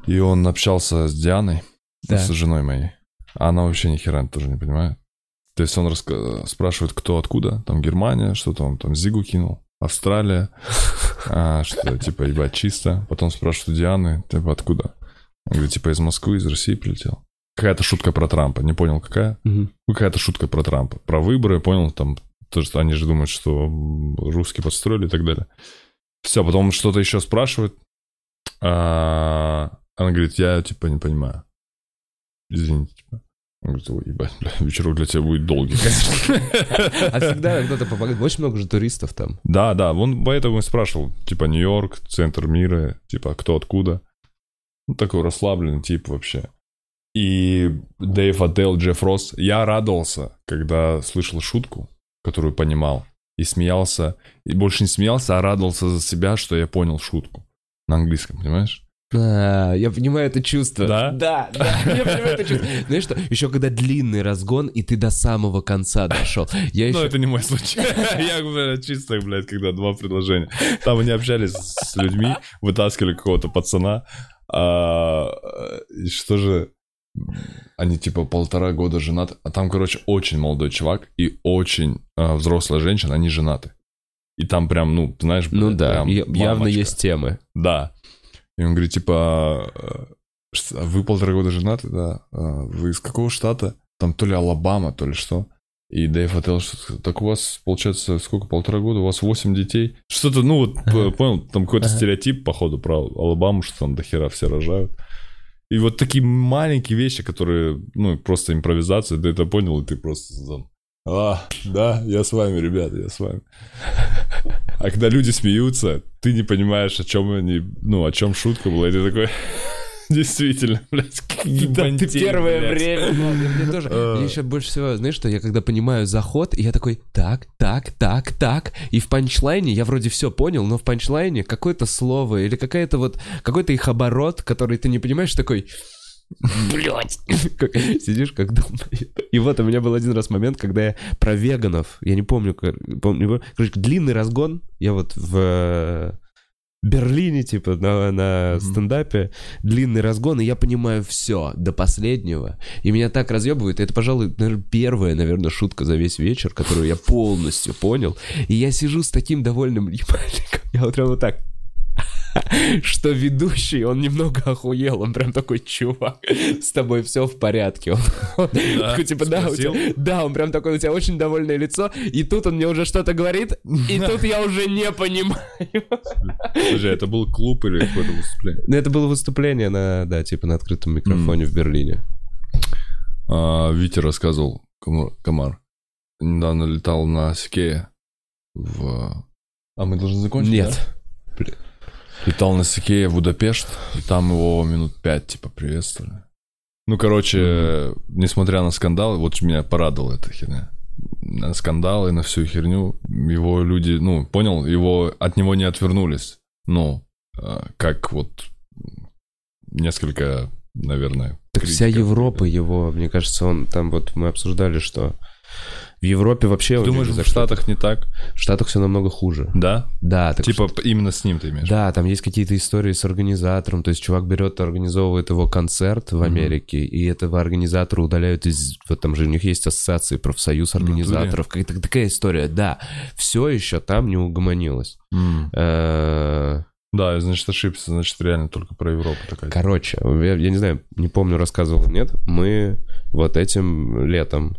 И он общался с Дианой, Да. с женой моей. А она вообще ни хера тоже не понимает. То есть он раска- спрашивает, кто откуда. Там Германия, что-то он там Зигу кинул. Австралия. А, что типа, ебать, чисто. Потом спрашивают у Дианы, типа, откуда? Он говорит, типа, из Москвы, из России прилетел. Какая-то шутка про Трампа. Не понял, какая? Ну, какая-то шутка про Трампа. Про выборы, понял, там, то, что они же думают, что русские подстроили и так далее. Все, потом что-то еще спрашивает. А, она говорит, я, типа, не понимаю. Извините, типа. Он говорит, ой, ебать, бля, вечерок для тебя будет долгий, конечно. А всегда кто-то помогает. Очень много же туристов там. Да, да, он поэтому и спрашивал, типа, Нью-Йорк, центр мира, типа, кто откуда. Ну, такой расслабленный тип вообще. И Дэйв Адел, Джефф Росс. Я радовался, когда слышал шутку, которую понимал, и смеялся. И больше не смеялся, а радовался за себя, что я понял шутку. На английском, понимаешь? А, я понимаю это чувство. Да? Да, да, я понимаю это чувство. Знаешь что, еще когда длинный разгон, и ты до самого конца дошел. Я еще... это не мой случай. Я, блядь, чисто, блядь, когда два предложения. Там они общались с людьми, вытаскивали какого-то пацана. а, И что же... Они типа полтора года женаты. А там, короче, очень молодой чувак и очень а, взрослая женщина, они женаты. И там прям, ну, знаешь, Ну да, прям явно есть темы. Да. И он говорит, типа, что, а вы полтора года женаты, да? А Вы из какого штата? Там то ли Алабама, то ли что. И Дэйв Аттел, что так у вас, получается, сколько, полтора года, у вас восемь детей? Что-то, ну вот, понял, там какой-то Ага. стереотип, походу, про Алабаму, что там до хера все рожают. И вот такие маленькие вещи, которые, ну, просто импровизация, ты это понял, и ты просто там, а, да, я с вами, ребята, я с вами. А когда люди смеются, ты не понимаешь, о чем они, ну, о чем шутка была, и ты такой, Действительно, блядь, Да, ты первое блядь. время. Ладно, мне тоже. Э. Мне еще больше всего, знаешь что, я когда понимаю заход, я такой, так, так, так, так. И в панчлайне я вроде все понял, но в панчлайне какое-то слово или какая-то вот, какой-то их оборот, который ты не понимаешь, такой... Блять! Сидишь как долбоеб. И вот у меня был один раз момент, когда я про веганов, я не помню, помню, короче, длинный разгон, я вот в э, Берлине, типа, на, на Мгм. стендапе, длинный разгон, и я понимаю все до последнего. И меня так разъебывает. Это, пожалуй, наверное, первая, наверное, шутка за весь вечер, которую я полностью понял. И я сижу с таким довольным ебальником. Я вот прям вот так. Что ведущий, он немного охуел, он прям такой, чувак, с тобой все в порядке. Он, он такой, типа, да, у тебя- да, он прям такой, у тебя очень довольное лицо, и тут он мне уже что-то говорит, и тут я уже не понимаю. Подожди, это был клуб или какое-то выступление? Ну, это было выступление на, да, типа на открытом микрофоне в Берлине. А, Витя рассказывал, Комар, недавно летал на Сикее в... А мы должны закончить, Нет. да? Летал на Сикее в Будапешт, и там его минут пять, типа, приветствовали. Ну, короче, несмотря на скандалы, вот меня порадовала эта херня. На скандалы, на всю херню, его люди, ну, понял, его, от него не отвернулись. Ну, а, как вот несколько, наверное, Так вся критиков. Европа его, мне кажется, он там вот мы обсуждали, что в Европе вообще... Ты думаешь, в Штатах не так? что- В Штатах все намного хуже. Да? Да, так Типа именно с ним ты имеешь? Да, там есть какие-то истории с организатором, то есть чувак берет, организовывает его концерт в. Америке, и этого организатора удаляют из... Вот там же у них есть ассоциации, профсоюз натуре? организаторов, какая-то такая история, да. Все еще там не угомонилось. Э, Да, значит, ошибся. Значит, реально только про Европу такая. Короче, я, я не знаю, не помню, рассказывал, нет, мы вот этим летом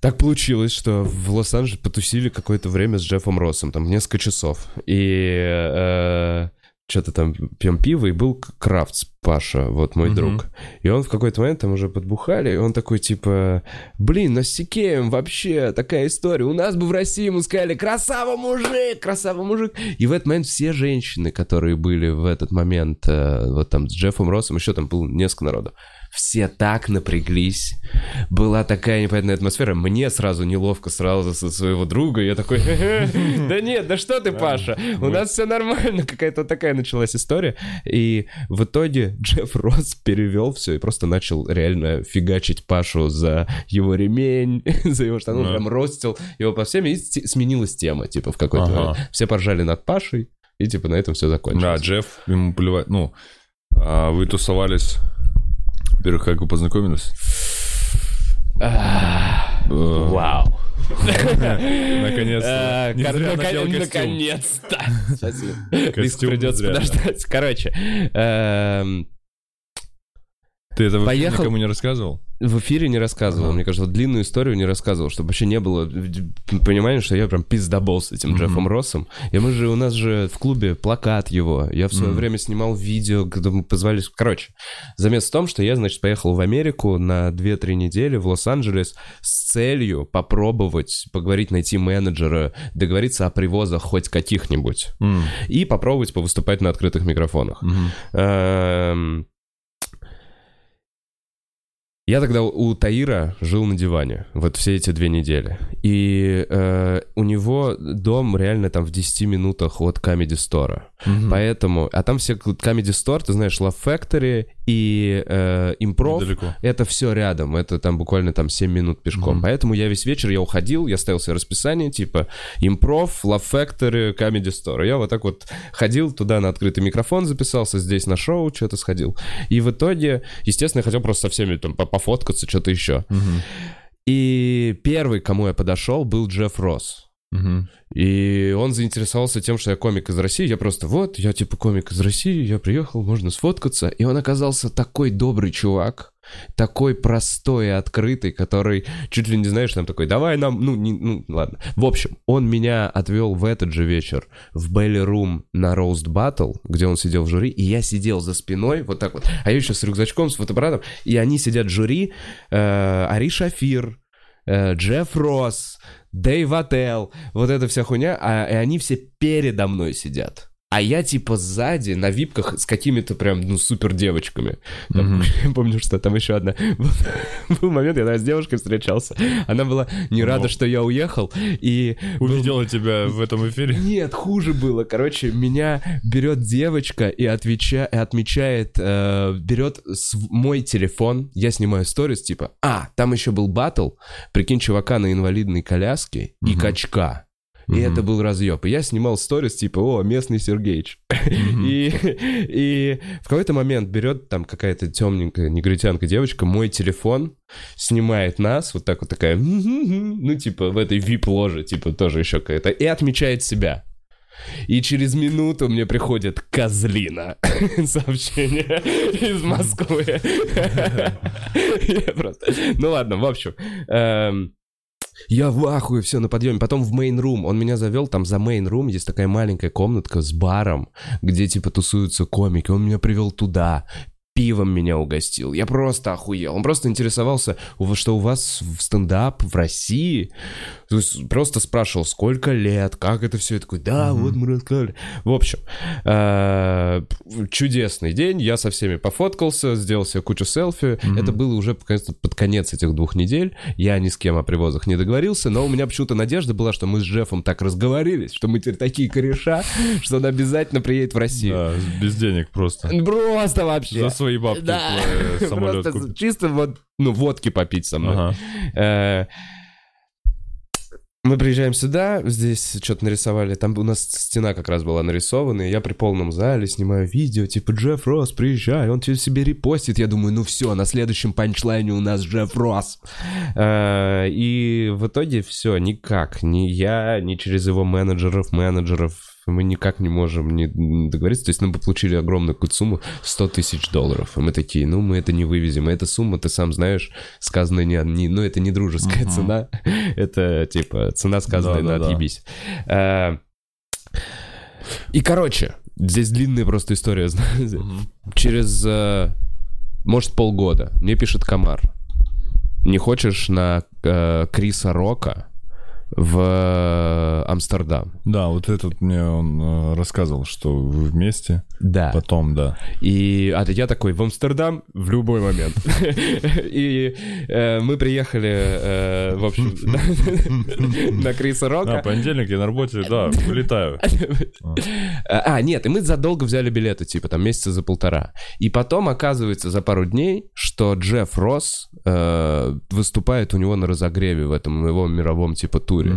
так получилось, что в Лос-Анджелесе потусили какое-то время с Джеффом Россом, там несколько часов. И что-то там пьем пиво, и был Крафтс, Паша, вот мой Мгм. друг. И он в какой-то момент там уже подбухали, и он такой типа, блин, ну с Сикеем вообще такая история. У нас бы в России ему сказали, красава мужик, красава мужик. И в этот момент все женщины, которые были в этот момент, э, вот там с Джеффом Россом, еще там было несколько народу, все так напряглись. Была такая непонятная атмосфера. Мне сразу неловко сразу со своего друга. Я такой, «Хе-хе, да нет, да что ты, Паша, у нас все нормально. Какая-то такая началась история. И в итоге Джефф Росс перевел все и просто начал реально фигачить Пашу за его ремень, за его штаны. Он Да. прям ростил его по всем. И сменилась тема, типа, в какой-то момент. Все поржали над Пашей. И типа на этом все Да, закончилось. Джефф, ему плевать. Ну, а вы тусовались... Во-первых, как вы познакомились? Э, Вау. Наконец-то. Костюм. Наконец-то. Костюм придется подождать. Короче, эм, Ты это Поехал. никому не рассказывал? в эфире не рассказывал. Ага. Мне кажется, вот длинную историю не рассказывал, чтобы вообще не было понимания, что я прям пиздобол с этим Мгм. Джеффом Россом. И мы же, у нас же в клубе плакат его. Я в свое Мгм. время снимал видео, когда мы позвали... Короче, замес в том, что я, значит, поехал в Америку на 2-3 недели в Лос-Анджелес с целью попробовать поговорить, найти менеджера, договориться о привозах хоть каких-нибудь. М, и попробовать повыступать на открытых микрофонах. мгм. Я тогда у Таира жил на диване, вот все эти две недели. И э, у него дом реально там в 10 минутах от Comedy Store. Мгм. Поэтому, а там все Comedy Store, ты знаешь, Love Factory и э, Improv. Недалеко. Это все рядом, это там буквально там 7 минут пешком. Мгм. Поэтому я весь вечер, я уходил, я ставил себе расписание, типа импров, Love Factory, Comedy Store. Я вот так вот ходил туда на открытый микрофон, записался здесь на шоу, что-то сходил. И в итоге, естественно, я хотел просто со всеми там по- пофоткаться, что-то еще. Мгм. И первый, кому я подошел, был Джефф Росс. И он заинтересовался тем, что я комик из России. Я просто, вот, я типа комик из России, я приехал, можно сфоткаться. И он оказался такой добрый чувак, такой простой и открытый, который чуть ли не знаешь, там такой, давай нам, ну, не, ну, ладно. В общем, он меня отвел в этот же вечер в Belly Room на Roast Battle, где он сидел в жюри, и я сидел за спиной, вот так вот, а я еще с рюкзачком, с фотоаппаратом, и они сидят в жюри, э, Ари Шафир, э, Джефф Росс, Дэйв Аттел, вот эта вся хуйня, а, и они все передо мной сидят. А я типа сзади на випках с какими-то прям, ну, супер девочками. Там, Я помню, что там еще одна... Был, был момент, я с девушкой встречался. Она была не рада, что я уехал. И... был- Увидела тебя в этом эфире. нет, хуже было. Короче, меня берет девочка и, отвеча... отмечает, э, берет с- мой телефон, я снимаю сторис, типа, а, там еще был батл, прикинь, чувака на инвалидной коляске и качка. И Мгм. это был разъеб. И я снимал сторис, типа, о, местный Сергеич. И, и в какой-то момент берет там какая-то темненькая негритянка девочка мой телефон, снимает нас, вот так вот такая, ну, типа, в этой вип-ложе, типа, тоже еще какая-то, и отмечает себя. И через минуту мне приходит козлина сообщение из Москвы. Ну ладно, в общем. Я в ахуе, все на подъеме. Потом в main room. Он меня завел, там за main room есть такая маленькая комнатка с баром, где типа тусуются комики. Он меня привел туда. Пивом меня угостил. Я просто охуел. Он просто интересовался, что у вас в стендап в России. То есть просто спрашивал, сколько лет, как это все. Я такой, да, вот мы рассказали. В общем, э, чудесный день. Я со всеми пофоткался, сделал себе кучу селфи. Это было уже под конец этих двух недель. Я ни с кем о привозах не договорился, но у меня почему-то надежда была, что мы с Джеффом так разговорились, что мы теперь такие кореша, что он обязательно приедет в Россию. Да, без денег просто. Просто вообще. За свои бабки Да. э, самолет Просто купить. чисто вот, ну, водки попить со мной. Ага. Э, Мы приезжаем сюда, здесь что-то нарисовали, там у нас стена как раз была нарисована, и я при полном зале снимаю видео, типа, Джефф Росс, приезжай, он тебе себе репостит, я думаю, ну все, на следующем панчлайне у нас Джефф Росс. Э, И в итоге все, никак, ни я, ни через его менеджеров, менеджеров, мы никак не можем не договориться. То есть мы бы получили огромную какую-то сумму, 100 тысяч долларов. И мы такие, ну, мы это не вывезем. И эта сумма, ты сам знаешь, сказанная не, не ну, это не дружеская Мгм. цена. Это, типа, цена сказанная на Да-да-да. отъебись. Э, И, короче, здесь длинная просто история. знаете. Через, э, может, полгода мне пишет Комар. Не хочешь на э, Криса Рока в э, Амстердам? Да, вот этот мне он э, рассказывал, что вы вместе. Да. Потом, да. И а я такой в Амстердам в любой момент. И э, мы приехали, э, в общем, на- Криса Рока. понедельник я на работе, да, вылетаю. А, нет, и мы задолго взяли билеты, типа там месяца за полтора. И потом оказывается за пару дней, что Джефф Росс э, выступает у него на разогреве в этом его мировом типа туре.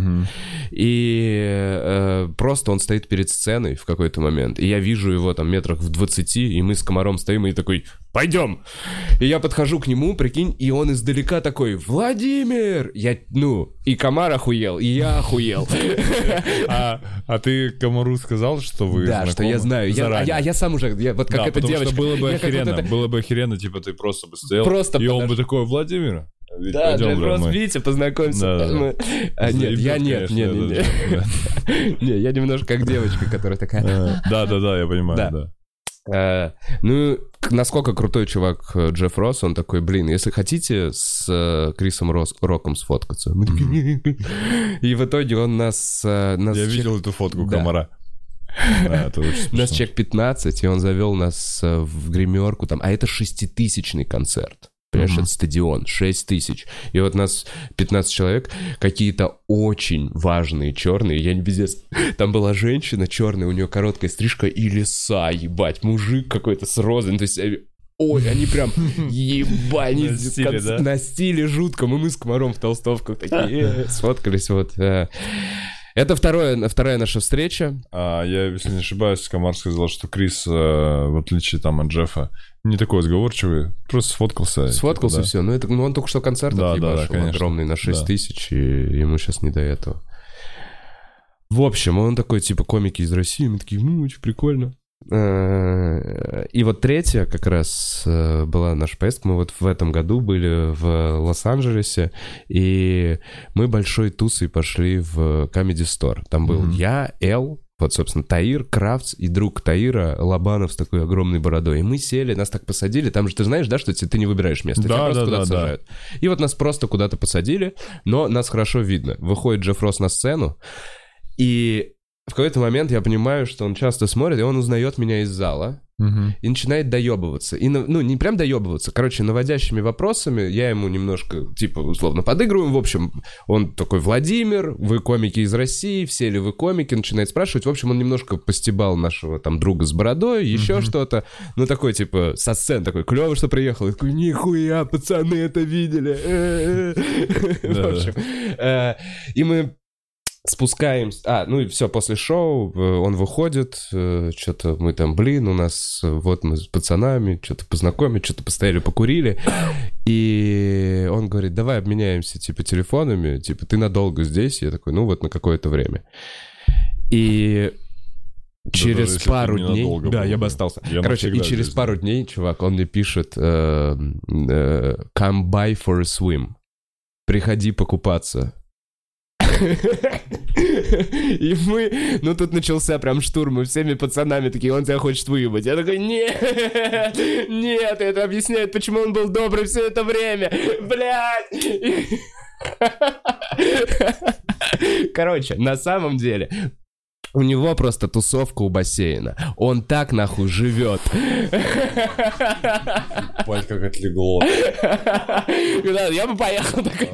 И просто он стоит перед сценой в какой-то момент, и я вижу его там метрах в 20, и мы с комаром стоим, и такой, пойдем! И я подхожу к нему, прикинь, и он издалека такой, Владимир! Я, ну, и комар охуел, и я охуел. А, а ты Комару сказал, что вы Да, что я знаю. Я, а я, сам уже, вот как эта девочка. было бы охеренно, было бы охеренно, типа ты просто бы стоял, и он бы такой, Владимир, Вить, Да, пойдем, брат, Росс, мы». Витя, познакомься. Да, да. Мы- А, Нет, я нет, конечно, нет, нет, нет. Не, я немножко как девочка, которая такая... Э, Да, да, да, я понимаю, Да. Э, Ну, насколько крутой чувак э, Джефф Росс, он такой, блин, если хотите с э, Крисом Рос- Роком сфоткаться. И в итоге он нас... э, нас Я чек- видел эту фотку Да. комара. Да, Нас чек 15, и он завел нас в гримерку там. А это шеститысячный концерт. Понимаешь, Мгм. это стадион, 6 тысяч. И вот нас 15 человек, какие-то очень важные черные. Я не пиздец. Там была женщина черная, у нее короткая стрижка и леса, ебать. Мужик какой-то с розой. То есть э, Ой, они прям, ебать, они На стиле, кон- да? на стиле жутком. И мы с комаром в толстовках такие э, сфоткались. Вот. Это второе, вторая наша встреча. А я, если не ошибаюсь, Комар сказал, что Крис, э, в отличие там от Джеффа, не такой сговорчивый, просто сфоткался. Сфоткался, типа, да. все. Ну, это, ну, он только что концерт Да, отъебашил да, да, конечно. огромный на 6 Да. тысяч, и ему сейчас не до этого. В общем, он такой, типа, комики из России, мы такие, ну, очень прикольно. Э, И вот третья как раз э, была наша поездка. Мы вот в этом году были в Лос-Анджелесе, и мы большой тусой пошли в Comedy Store. Там был Мгм. я, Эл, вот, собственно, Таир, Кравц и друг Таира, Лобанов с такой огромной бородой. И мы сели, нас так посадили. Там же ты знаешь, да, что ты, ты не выбираешь место. тебя Да, просто да, куда-то да, да. сажают. И вот нас просто куда-то посадили, но нас хорошо видно. Выходит Джефф Росс на сцену, и в какой-то момент я понимаю, что он часто смотрит, и он узнает меня из зала и начинает доебываться. И, ну, не прям доебываться, короче, наводящими вопросами я ему немножко, типа, условно подыгрываем. В общем, он такой, Владимир, вы комики из России, все ли вы комики? Начинает спрашивать. В общем, он немножко постебал нашего там друга с бородой, еще что-то. Ну, такой, типа, со сцен такой, клево, что приехал. Я такой, нихуя, пацаны это видели. В общем, э, и мы спускаемся. А, ну и все, после шоу э, он выходит, что-то мы там, блин, у нас э, вот мы с пацанами что-то познакомились, что-то постояли, покурили. И он говорит, давай обменяемся, типа, телефонами, типа, ты надолго здесь? Я такой, ну вот на какое-то время. И через если пару дней... Да, был, я бы да. остался. Я Короче, и через здесь, пару дней, чувак, он мне пишет э, э, «Come by for a swim». Приходи покупаться. И мы, ну тут начался прям штурм, мы всеми пацанами такие, он тебя хочет выебать. Я такой, нет, нет, это объясняет, почему он был добрый все это время, блядь. Короче, на самом деле, у него просто тусовка у бассейна. Он так нахуй живет. Бать, как отлегло. Я бы поехал такой.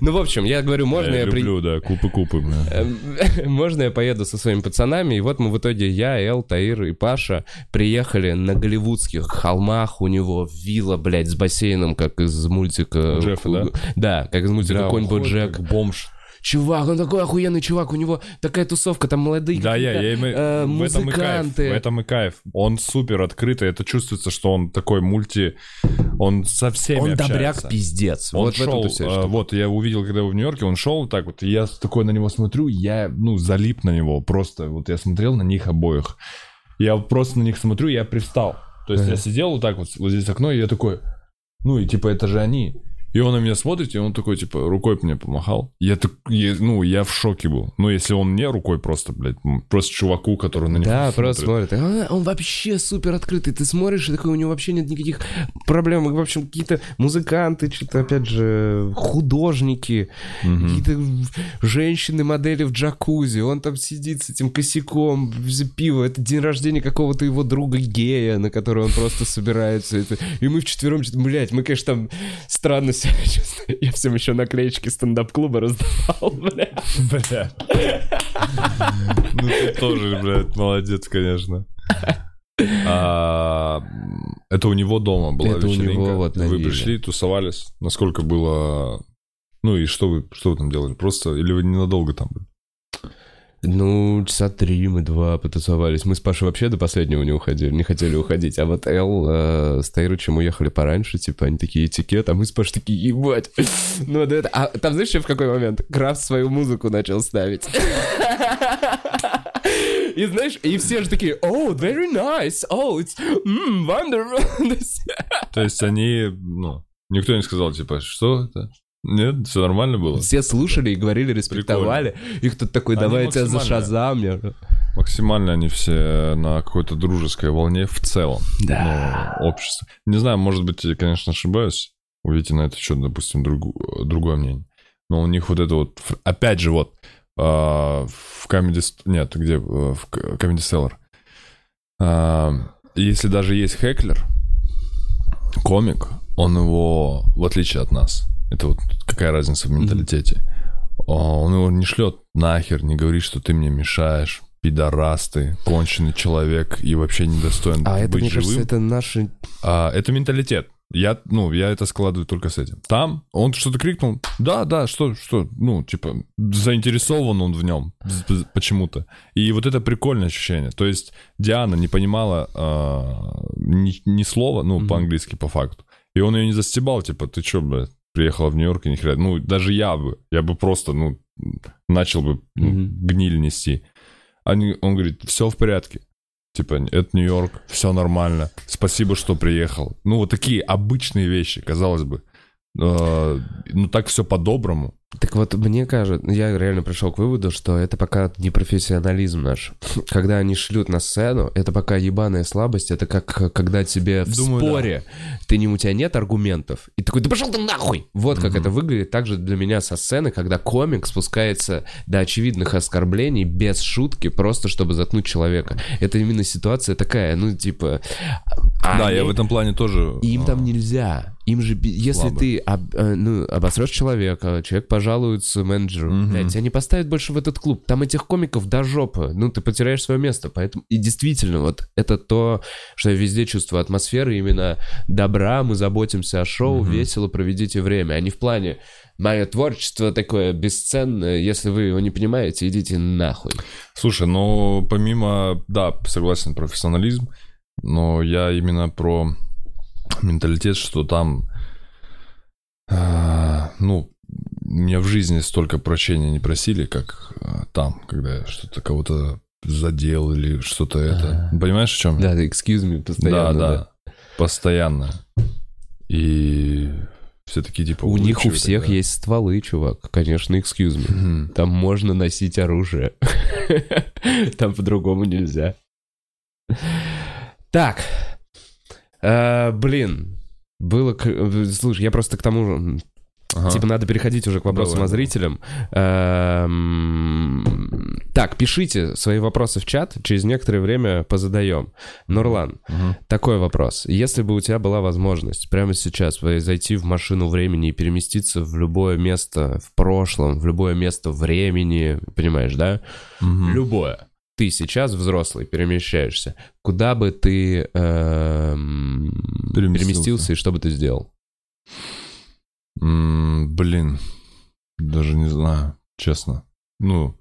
Ну, в общем, я говорю, можно Я я при- да, купы-купы. Эм, Можно я поеду со своими пацанами? И вот мы в итоге, я, Эл, Таир и Паша приехали на голливудских холмах. У него вилла, блядь, с бассейном, как из мультика... Джеффа, да? Да, как из мультика «Конь Боджек». бомж. Чувак, он такой охуенный чувак, у него такая тусовка, там молодые Да, я, я э, в этом и кайф, музыканты. в этом и кайф. Он супер открытый, это чувствуется, что он такой мульти, он со всеми Он общается. добряк пиздец. Он вот шел, э, вот, я увидел, когда его в Нью-Йорке, он шел так вот, и я такой на него смотрю, я, ну, залип на него, просто, вот я смотрел на них обоих. Я просто на них смотрю, я привстал. То есть Ага. я сидел вот так вот, вот здесь окно, и я такой, ну, и типа, это же они. И он на меня смотрит, и он такой, типа, рукой мне помахал. Я так, я- ну, я в шоке был. Ну, если он не рукой просто, блядь, просто чуваку, который на него Да, просто смотрит. смотрит. А, Он вообще супер открытый. Ты смотришь, и такой, у него вообще нет никаких проблем. В общем, какие-то музыканты, что-то, опять же, художники, Мгм. какие-то женщины, модели в джакузи. Он там сидит с этим косяком, пиво. Это день рождения какого-то его друга гея, на который он просто собирается. И мы вчетвером, блядь, мы, конечно, там странно себя чувствуем. Я всем еще наклеечки стендап-клуба раздавал, блядь. Бля. Ну ты тоже, блядь, молодец, конечно. А, это у него дома была Это у вечеринка. него вот на Вы вилле. пришли, тусовались. Насколько было... Ну и что вы, что вы там делали? Просто... Или вы ненадолго там были? Ну, часа три мы два потусовались. Мы с Пашей вообще до последнего не уходили, не хотели уходить. А вот Эл э, с Таирычем уехали пораньше, типа, они такие этикет, а мы с Пашей такие, ебать. Ну, вот это... А там знаешь, в какой момент? Крафт свою музыку начал ставить. И знаешь, и все же такие, oh, very nice, oh, it's mm, wonderful. То есть они, ну... Никто не сказал, типа, что это? Нет, все нормально было? Все слушали и говорили, респектовали. И кто-то такой, давай я тебя за максимально- шазам. Я- Максимально они все на какой-то дружеской волне в целом. Да. ну, общество. Не знаю, может быть, я, конечно, ошибаюсь. У Вити на это что, допустим, другу- другое мнение. Но у них вот это вот... Опять же, вот а, в Comedy... Нет, где? э, В Comedy Cellar. А, Если даже есть хеклер, комик, он его, в отличие от нас, это вот какая разница в менталитете, он его не шлет нахер, не говорит, что ты мне мешаешь, пидорас ты, конченый человек и вообще недостоин А это, быть мне живым. кажется, это наши... А, это менталитет. Я, ну, я это складываю только с этим. Там он что-то крикнул, да, да, что, что, ну, типа, заинтересован он в нем почему-то. И вот это прикольное ощущение. То есть Диана не понимала а, ни, ни слова, ну, Мгм. по-английски, по факту. И он ее не застебал, типа, ты что, блядь, приехала в Нью-Йорк и ни хрена. Ну, даже я бы, я бы просто, ну, начал бы Мгм. гниль нести. Они, он говорит, все в порядке. Типа, это Нью-Йорк, все нормально. Спасибо, что приехал. Ну, вот такие обычные вещи, казалось бы. Э, Ну, так все по-доброму. Так вот, мне кажется, я реально пришел к выводу, что это пока не профессионализм наш. Когда они шлют на сцену, это пока ебаная слабость, это как когда тебе в Думаю, споре, ты не, у тебя нет аргументов, и такой, да пошел ты нахуй! Вот как это выглядит также для меня со сцены, когда комик спускается до очевидных оскорблений без шутки, просто чтобы заткнуть человека. Это именно ситуация такая, ну, типа... Да, они- я в этом плане тоже... им а, там нельзя. Им же, если Слабо. ты об- э, ну, обосрешь человека, человек пожалуется менеджеру, Мгм. блядь, тебя не поставят больше в этот клуб. Там этих комиков до жопы. Ну, ты потеряешь свое место. Поэтому, и действительно, вот это то, что я везде чувствую атмосферы именно добра, мы заботимся о шоу, Мгм. весело проведите время. А не в плане, мое творчество такое бесценное, если вы его не понимаете, идите нахуй. Слушай, ну, помимо... Да, согласен, профессионализм, но я именно про менталитет, что там... а, ну, мне в жизни столько прощения не просили, как а, там, когда я что-то кого-то задел или что-то это. Ага. Понимаешь, в чем? Да, excuse me постоянно. да, да, Постоянно. И все такие типа... У них у всех тогда. есть стволы, чувак. Конечно, excuse me. Мгм. Там можно носить оружие. Там по-другому нельзя. Так. Э, Блин. Было... Слушай, я просто к тому же... Ага. Типа надо переходить уже к вопросам Давай, о зрителям. Эм, Так, пишите свои вопросы в чат, через некоторое время позадаем. Нурлан, Мгм. такой вопрос. Если бы у тебя была возможность прямо сейчас зайти в машину времени и переместиться в любое место в прошлом, в любое место времени, понимаешь, да? Мгм. Любое. Ты сейчас взрослый, перемещаешься. Куда бы ты эм, Переместился. переместился и что бы ты сделал? Блин, даже не знаю, честно. Ну,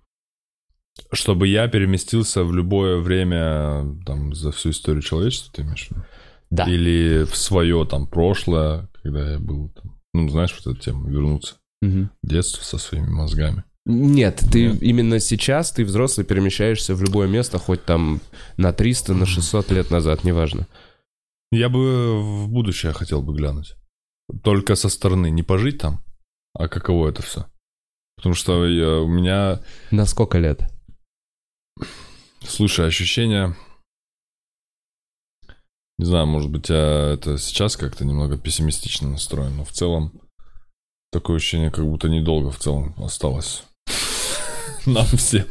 чтобы я переместился в любое время там за всю историю человечества, ты имеешь в виду? Да. Или в свое там прошлое, когда я был там, ну, знаешь, вот эту тему, вернуться в детство со своими мозгами. Нет, ты Нет. именно сейчас, ты взрослый, перемещаешься в любое место, хоть там на 300, на 600 лет назад, неважно. Я бы в будущее хотел бы глянуть. Только со стороны, не пожить там, а каково это все. Потому что я- у меня На сколько лет? Слушай, ощущение... Не знаю, может быть, я это сейчас как-то немного пессимистично настроен, но в целом такое ощущение, как будто недолго в целом осталось. Нам всем.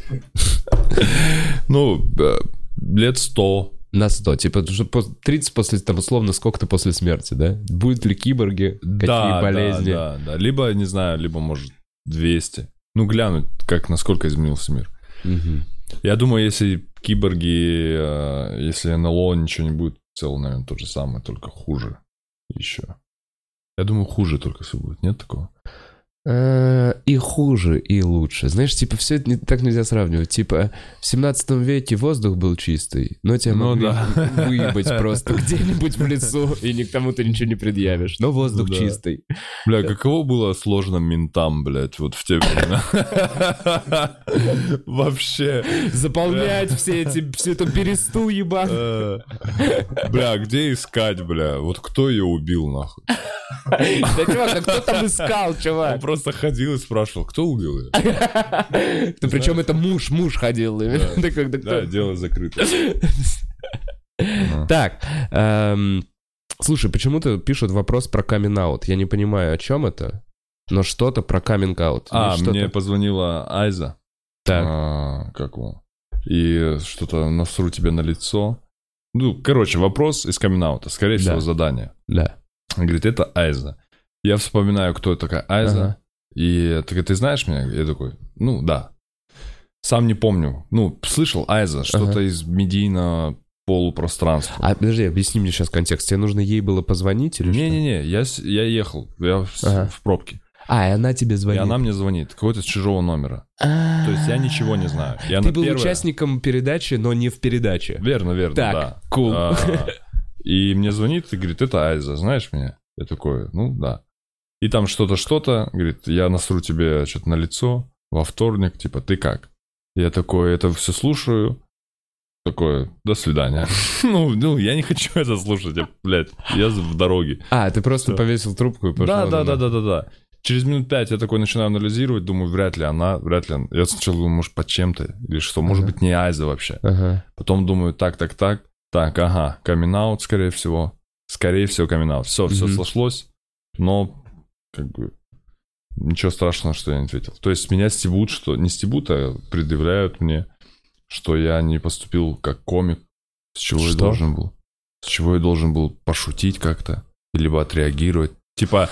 Ну, э, лет сто. На 100. Типа, что пос- 30 после, там, условно, сколько-то после смерти, да? Будут ли киборги? Какие Да, болезни? Да, да, да. Либо, не знаю, либо, может, 200. Ну, глянуть, как, насколько изменился мир. Мгм. Я думаю, если киборги, э, если НЛО ничего не будет, в целом, наверное, то же самое, только хуже еще. Я думаю, хуже только все будет, нет такого? Э, И хуже, и лучше. Знаешь, типа, все это не- так нельзя сравнивать. Типа, в 17 веке воздух был чистый, но тебя Ну могли да. выебать просто где-нибудь в лесу, и никому ты ничего не предъявишь. Но воздух Ну да. чистый. Бля, каково было сложно ментам, блядь, вот в те времена? Вообще. Заполнять все эти, всю эту бересту ебаную. Э, Бля, где искать, бля? Вот кто ее убил, нахуй? Да, чувак, а кто там искал, чувак? Просто ходил и спрашивал, кто убил ее? Причем это муж, муж ходил. Да дело закрыто. Так, эм, слушай, почему-то пишут вопрос про камин. Я не понимаю, о чем это, но что-то про каминг аут. А, мне позвонила Айза. Так. А, как его? И что-то насру тебе на лицо. Ну, короче, вопрос из камин Скорее всего, задание. Да. Он говорит, это Айза. Я вспоминаю, кто такая Айза. Ага. И говорит, ты знаешь меня? Я такой, ну, да. Сам не помню. Ну, слышал Айза, что-то Ага. из медийного полупространства. А подожди, объясни мне сейчас контекст. Тебе нужно ей было позвонить или? Не-не-не, я, я ехал, я в, Ага. в пробке. А, и она тебе И звонит. она мне звонит, какой-то с чужого номера. То То есть я ничего не знаю. Я Ты был первое- участником передачи, но не в передаче. Верно, верно, Так, да. cool. А, И мне звонит и говорит, это Айза, знаешь меня? Я такой, ну да. И там что-то, что-то, говорит, я насру тебе что-то на лицо во вторник, типа, ты как? Я такой, это все слушаю, такое, до свидания. Ну, ну, я не хочу это слушать, я, блядь, я в дороге. А, ты просто Всё. повесил трубку и пошел. Да, да, да, да, да, да. через минут пять я такой начинаю анализировать, думаю, вряд ли она, вряд ли она. Я сначала думаю, может, под чем-то, или что, может Ага. быть, не Айза вообще. Ага. Потом думаю, так, так, так, так, ага, камин скорее всего. Скорее всего, камин Все, все Мгм. сошлось, но как бы ничего страшного, что я не ответил. То есть меня стебут, что не стебут, а предъявляют мне, что я не поступил как комик, с чего я Что? должен был. С чего я должен был пошутить как-то, либо отреагировать. Типа,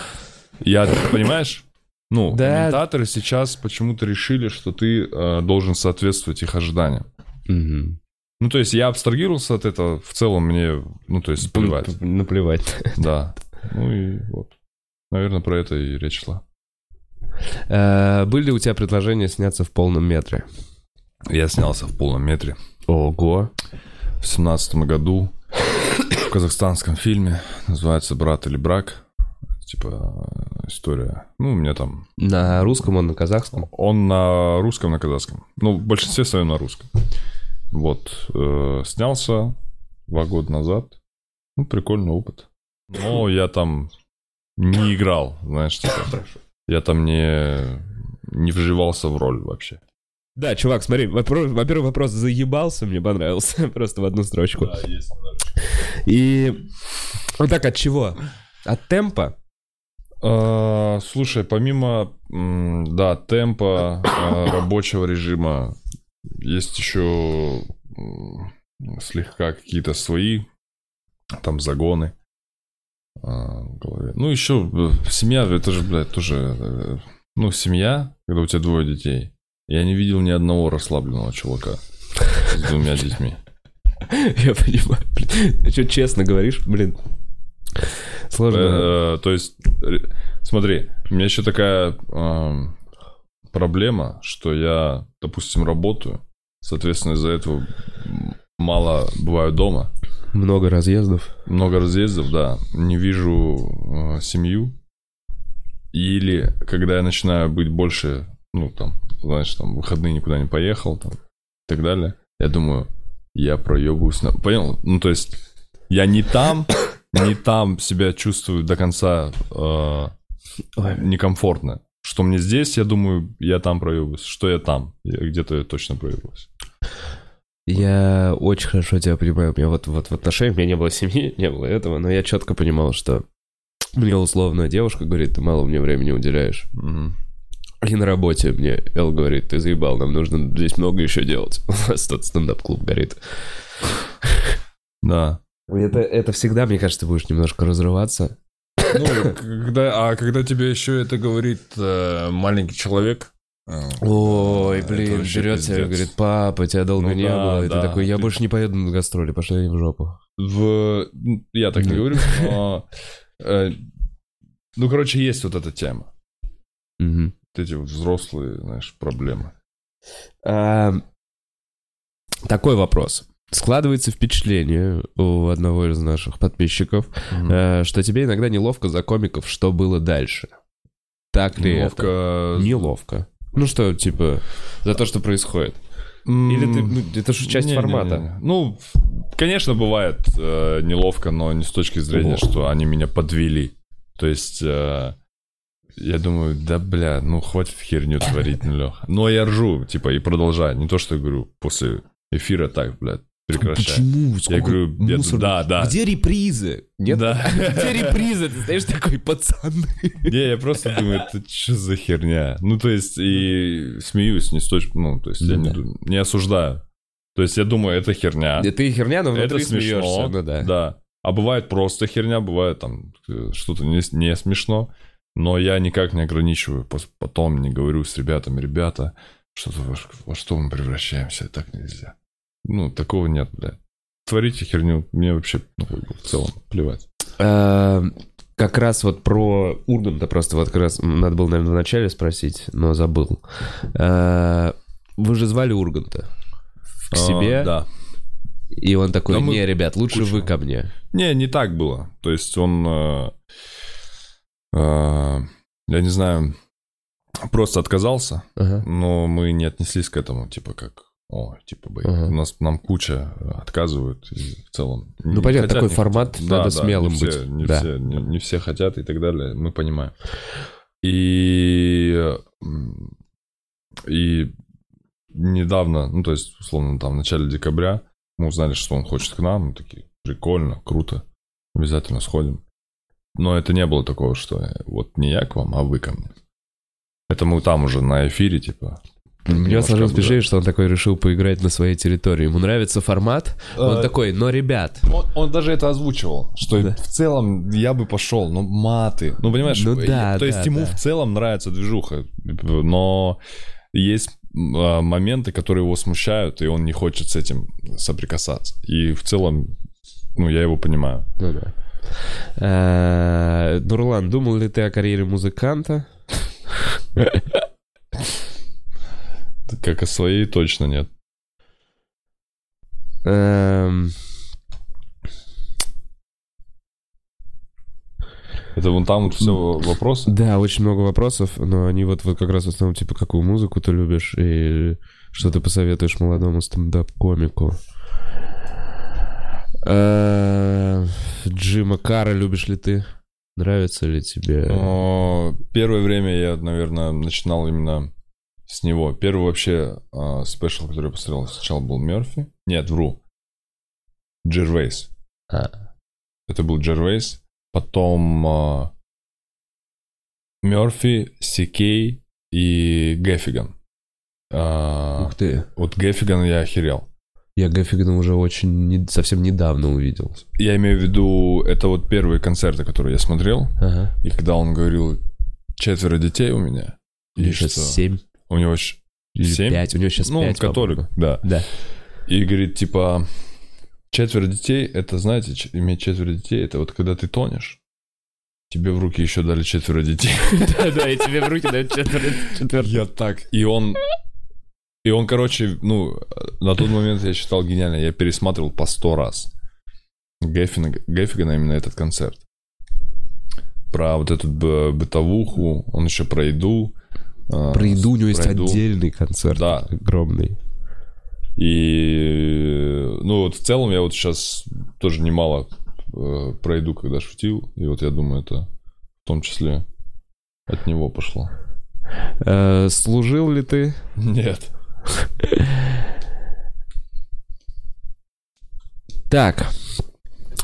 я, понимаешь? Ну, Да. комментаторы сейчас почему-то решили, что ты э, должен соответствовать их ожиданиям. Мгм. Ну, то есть я абстрагировался от этого, в целом мне, ну, то есть плевать. Наплевать. Да. Ну и вот. Наверное, про это и речь шла. Э, Были ли у тебя предложения сняться в полном метре? Я снялся в полном метре Ого. в семнадцатом году в казахстанском фильме. Называется «Брат или брак». Типа история. Ну, у меня там... На русском он на казахском? Он на русском, на казахском. Ну, в большинстве своем на русском. Вот. э, снялся два года назад. Ну, прикольный опыт. Но я там не играл, знаешь, типа. Я там не, не вживался в роль вообще. Да, чувак, смотри, во-первых, вопрос заебался, мне понравился, просто в одну строчку. есть И вот так от чего? От темпа? А, слушай, помимо, да, темпа, а, рабочего режима, есть еще слегка какие-то свои там загоны а, в голове. Ну, еще э, семья, это же, блядь, тоже... э, Ну, семья, когда у тебя двое детей. Я не видел ни одного расслабленного чувака с двумя детьми. Я понимаю, блин. Ты что, честно говоришь? Блин. Сложно. Э, То есть, смотри, у меня еще такая эм, проблема, что я, допустим, работаю, соответственно, из-за этого мало бываю дома, Много разъездов. много разъездов, да, не вижу э, семью, или когда я начинаю быть больше, ну, там, знаешь, там, выходные никуда не поехал, там, и так далее, я думаю, я проебываюсь на... Понял? Ну, то есть, я не там, не там себя чувствую до конца э, некомфортно. Что мне здесь, я думаю, я там проебываюсь. Что я там? Я где-то я точно проебываюсь. Я очень хорошо тебя понимаю. У меня вот, вот в отношениях, у меня не было семьи, не было этого, но я четко понимал, что мне условно девушка говорит, ты мало мне времени уделяешь. Мгм. И на работе мне Эл говорит, ты заебал, нам нужно здесь много еще делать. У нас тут стендап-клуб горит. Да. Это, это всегда, мне кажется, ты будешь немножко разрываться. Ну, когда, а когда тебе еще это говорит э, маленький человек... Ой, блин, берет тебя и говорит, папа, тебя долго Ну не да, было. И ты да, такой, я ты- больше не поеду на гастроли, пошли в жопу. В... Я так не говорю, но... э, Ну, короче, есть вот эта тема. Вот эти взрослые, знаешь, проблемы. А, Такой вопрос. Складывается впечатление у одного из наших подписчиков, э, что тебе иногда неловко за комиков, что было дальше. Так ли это? Неловко... Ну что, типа, за то, что происходит. Или ты, ну, это же часть Не-не-не. формата. Ну, конечно, бывает э, неловко, но не с точки зрения, Ого. что они меня подвели. То есть, э, я думаю, да, бля, ну хватит херню творить, ну, Леха. Но я ржу, типа, и продолжаю. Не то, что я говорю после эфира так, блядь, прекращай. Почему? Я Сколько говорю, я- мусора? да, да. Где репризы? Нет? Да. Где репризы? Ты знаешь, такой, пацаны. Не, я просто думаю, это что за херня? Ну, то есть, и смеюсь, не с точки, ну, то есть, я не, осуждаю. То есть, я думаю, это херня. Ты херня, но внутри смеешься. Ну да. да. А бывает просто херня, бывает там э, что-то не, не смешно, но я никак не ограничиваю. Потом не говорю с ребятами, ребята, что-то во, во что мы превращаемся, так нельзя. Ну, такого нет, бля. Творите херню, мне вообще ну, в целом плевать. Э, Как раз вот про Урганта просто вот как раз надо было, наверное, вначале спросить, но забыл. Э, Вы же звали Урганта к А, себе, да. и он такой, Да не, ребят, лучше кучу. вы ко мне. Не, не так было. То есть он, э, э, я не знаю, просто отказался, Ага. но мы не отнеслись к этому, типа как, о, типа, блин, Ага. у нас нам куча отказывают, и в целом. Ну, не понятно, хотят, такой не формат, хотят. надо Да, да, смелым не все- быть. Не, Да. все, не, не все хотят и так далее, мы понимаем. И, и недавно, ну, то есть, условно, там, в начале декабря мы узнали, что он хочет к нам. Мы такие, прикольно, круто, обязательно сходим. Но это не было такого, что э, вот не я к вам, а вы ко мне. Это мы там уже на эфире, типа. У меня немножко сложилось впечатление, что он такой решил поиграть на своей территории. Ему нравится формат. Он Э, такой, но, ребят, Он, он даже это озвучивал, что Да. в целом я бы пошел, но маты. Ну, понимаешь, Ну э, да, то есть да, ему в целом нравится движуха, но есть а, моменты, которые его смущают, и он не хочет с этим соприкасаться. И в целом, ну, я его понимаю. Ну да. Э, Нурлан, думал ли ты о карьере музыканта? Как о своей точно нет. Эм, Это вон там вот все вопросы. Да, очень много вопросов, но они вот, вот как раз в основном, типа, какую музыку ты любишь и что ты посоветуешь молодому стендап-комику. Э, Джима Кара любишь ли ты? Нравится ли тебе? Первое время я, наверное, начинал именно с него. Первый вообще а, спешл, который я посмотрел, сначала был Мерфи. Нет, вру. Джервейс. А. Это был Джервейс. Потом а, Мерфи, Сикей и Геффиган. А, Ух ты. вот Геффиган я охерел. Я Гаффигана уже очень не- совсем недавно увидел. Я имею в виду, это вот первые концерты, которые я смотрел. Ага. И когда он говорил, четверо детей у меня. Или что? семь, У него или Семь? пять. У него сейчас ну, пять, католик, по-моему. да. Да. И говорит, типа, четверо детей, это, знаете, иметь четверо детей, это вот когда ты тонешь, тебе в руки еще дали четверо детей. Да-да, и тебе в руки дают четвертый. Я так... И он... И он, короче, ну, на тот момент я считал гениально. Я пересматривал по сто раз. Геффина, Геффигана именно этот концерт. Про вот эту бытовуху, он еще про еду. А, Про еду у него есть про еду. отдельный концерт. Да. Огромный. И, ну, вот в целом я вот сейчас тоже немало э, про еду, когда шутил. И вот я думаю, это в том числе от него пошло. Э, Служил ли ты? Нет. Так.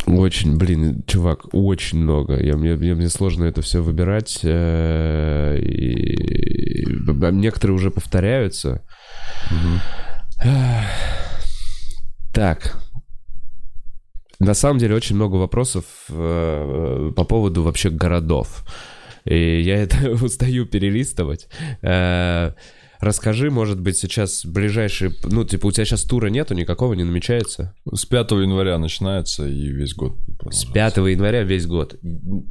Очень, блин, чувак, очень много. Я, мне, мне, мне сложно это все выбирать. э, И... б- Некоторые уже повторяются. Так. На самом деле очень много вопросов э, по поводу вообще городов. И я это устаю перелистывать. Э, Расскажи, может быть, сейчас ближайшие... Ну, типа, у тебя сейчас тура нету, никакого не намечается? С 5 января начинается и весь год. С продолжается. 5 января весь год.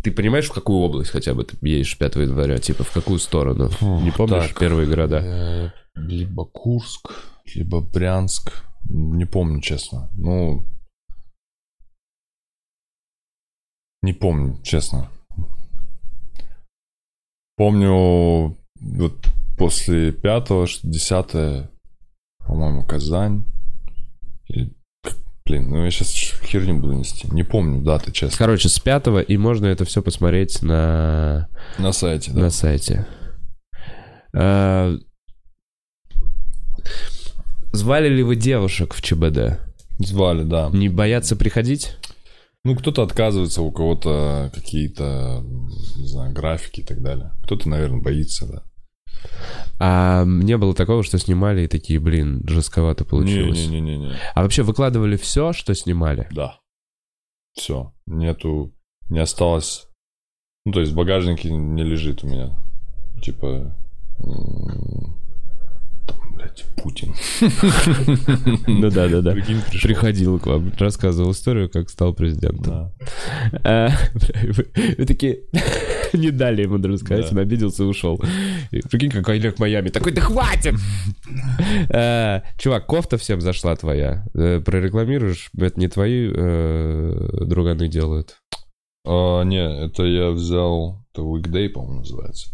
Ты понимаешь, в какую область хотя бы ты едешь 5 января? Типа, в какую сторону? Фу, Не помнишь так. первые города? Э, Либо Курск, либо Брянск. Не помню, честно. Ну... Не помню, честно. Помню, вот после пятого, десятое, по-моему, Казань. И, блин, ну я сейчас херню буду нести. Не помню даты, честно. Короче, с 5 и можно это все посмотреть на, На сайте, да. на сайте. А, Звали ли вы девушек в ЧБД? Звали, да. Не боятся приходить? Ну, кто-то отказывается, у кого-то какие-то, не знаю, графики и так далее. Кто-то, наверное, боится, да. А не было такого, что снимали и такие, блин, жестковато получилось. Не-не-не-не. А вообще выкладывали все, что снимали? Да. Все. Нету, не осталось... Ну, то есть в багажнике не лежит у меня. Типа... блядь, Путин. Ну да, да, да. Приходил к вам, рассказывал историю, как стал президентом. А, Вы такие не дали ему даже сказать, Да. он обиделся и ушел. Прикинь, какой Олег Майами. Такой, да хватит! А, Чувак, кофта всем зашла твоя. Э, Прорекламируешь? Это не твои э, друганы делают. А, не, это я взял... Это Weekday, по-моему, называется.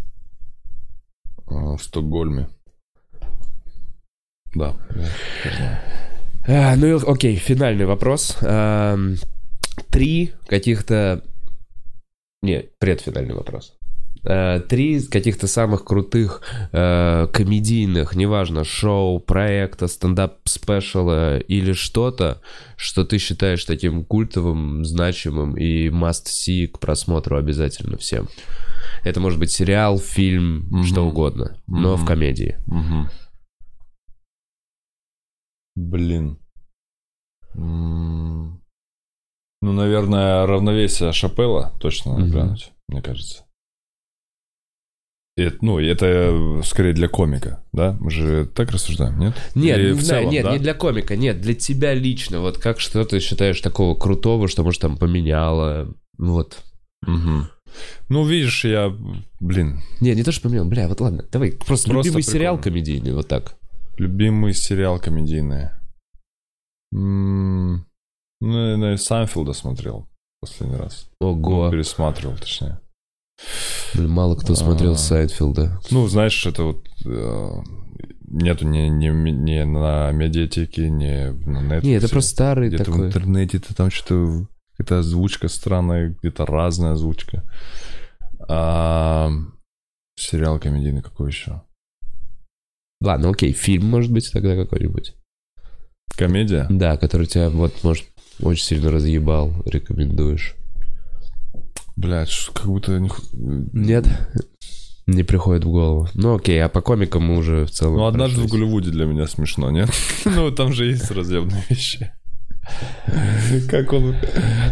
А, В Стокгольме. Да. А, Ну, и окей, финальный вопрос. Ам, Три каких-то... Не, предфинальный вопрос. э, три каких-то самых крутых э, комедийных, неважно, шоу, проекта, стендап-спешала или что-то, что ты считаешь таким культовым, значимым и must-see к просмотру обязательно всем. Это может быть сериал, фильм, Мгм. что угодно, но в Мгм. комедии. Мгм. Блин. Ну, наверное, равновесие Шапелла точно надо глянуть, мне кажется. Это, ну, это скорее для комика, да? Мы же так рассуждаем, нет? Нет, Или не в целом, нет, да? не для комика, нет, для тебя лично. Вот как что ты считаешь такого крутого, что, может, там поменяло? Вот. Мгм. Ну, видишь, я, блин, Не, не то, что поменял. Бля, вот ладно, давай. Просто, Просто любимый сериал прикольно. комедийный, вот так. Любимый сериал комедийный. М, Ну, наверное, Сайнфилда смотрел последний раз. Ого. Ну, пересматривал, точнее. Блин, мало кто смотрел А. Сайдфилда. Ну, знаешь, это вот э, нету ни, ни, ни на медиатеке, ни на Netflix. Не, это просто старый Где-то в такой. интернете ты там что-то... Какая-то озвучка странная, где-то разная озвучка. А, сериал комедийный какой еще? Ладно, окей, фильм, может быть, тогда какой-нибудь. Комедия? Да, который тебя, вот, может, очень сильно разъебал, рекомендуешь. Блядь, как будто... Нет? Не приходит в голову. Ну окей, а по комикам мы уже в целом... Ну, однажды в прошлись. Голливуде для меня смешно, нет? Ну, там же есть разъемные вещи. Как он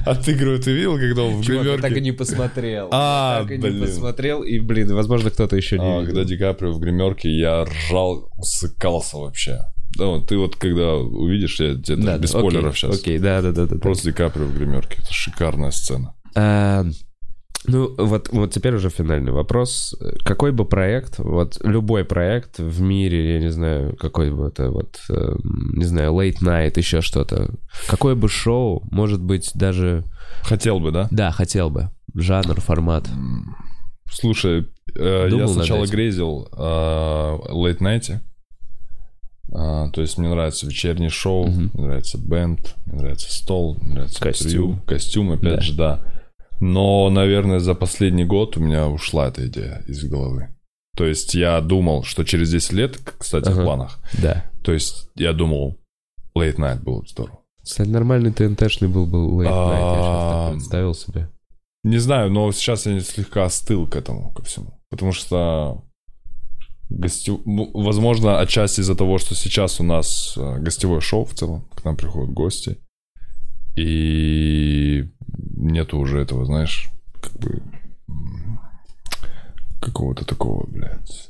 отыгрывает, ты видел, когда он в Чувак, я так и гримерке? не посмотрел. А, так и блин. не посмотрел, и, блин, возможно, кто-то еще не А, видел. когда Ди Каприо в гримерке, я ржал, усыкался вообще. Да, вот ты вот когда увидишь, я тебе даже без окей, спойлеров сейчас. Окей, да, да, да, да. Просто Ди Каприо в гримерке. Это шикарная сцена. А, ну, вот, вот теперь уже финальный вопрос. Какой бы проект, вот любой проект в мире, я не знаю, какой бы это вот, эм, не знаю, late night, еще что-то, какое бы шоу, может быть, даже, Хотел бы, да? да, хотел бы, жанр, формат. Слушай, э, Думал я над сначала этим. грезил о Late Night. А, то есть мне нравится вечернее шоу, Мгм. мне нравится бенд, мне нравится стол, мне нравится Костюм. интервью, костюм, опять Да. же, да. Но, наверное, за последний год у меня ушла эта идея из головы. То есть я думал, что через 10 лет, кстати, Ага. в планах, Да. то есть я думал, Late Night было бы здорово. Кстати, нормальный ТНТшный был бы late night, я сейчас так представил себе. Не знаю, но сейчас я слегка остыл к этому, ко всему. Потому что гостю... ну, возможно, отчасти из-за того, что сейчас у нас э, гостевое шоу в целом, к нам приходят гости, и нету уже этого, знаешь, как бы какого-то такого, блядь.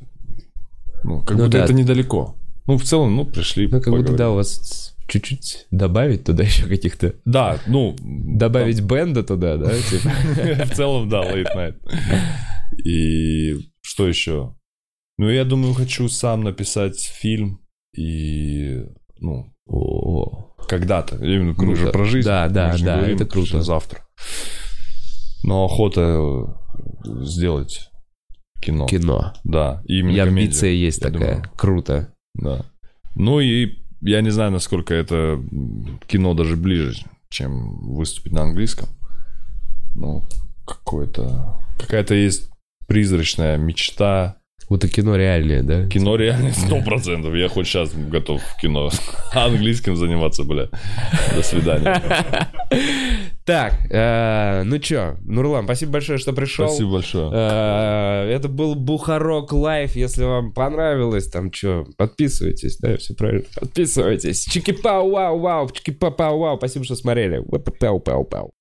Ну, как Ну будто да. это недалеко. Ну, в целом, ну, пришли. Ну, как будто, поговорили. да, у вас чуть-чуть добавить туда еще каких-то... Да, ну... Добавить бенда туда, да? типа? В целом, да, late night. И что еще? Ну, я думаю, хочу сам написать фильм и, ну, О, когда-то. Именно Круто. мы же про жизнь. Да, да, да, говорим, это круто. Завтра. Но охота э, сделать кино. кино. Да, и именно И комедию, амбиция есть я такая. думаю. Круто. Да. Ну и я не знаю, насколько это кино даже ближе, чем выступить на английском. Ну, какое-то... Какая-то есть призрачная мечта. Вот и кино реальное, да? Кино реально сто процентов. Я хоть сейчас готов в кино английским заниматься, бля. До свидания. Так, э, ну чё, Нурлан, спасибо большое, что пришел. Спасибо большое. Э, Это был Бухарог Лайв. Если вам понравилось, там что, подписывайтесь, да, все правильно. Подписывайтесь. Чики-пау, вау, вау, чики-пау, вау. Спасибо, что смотрели. Пау, пау, пау.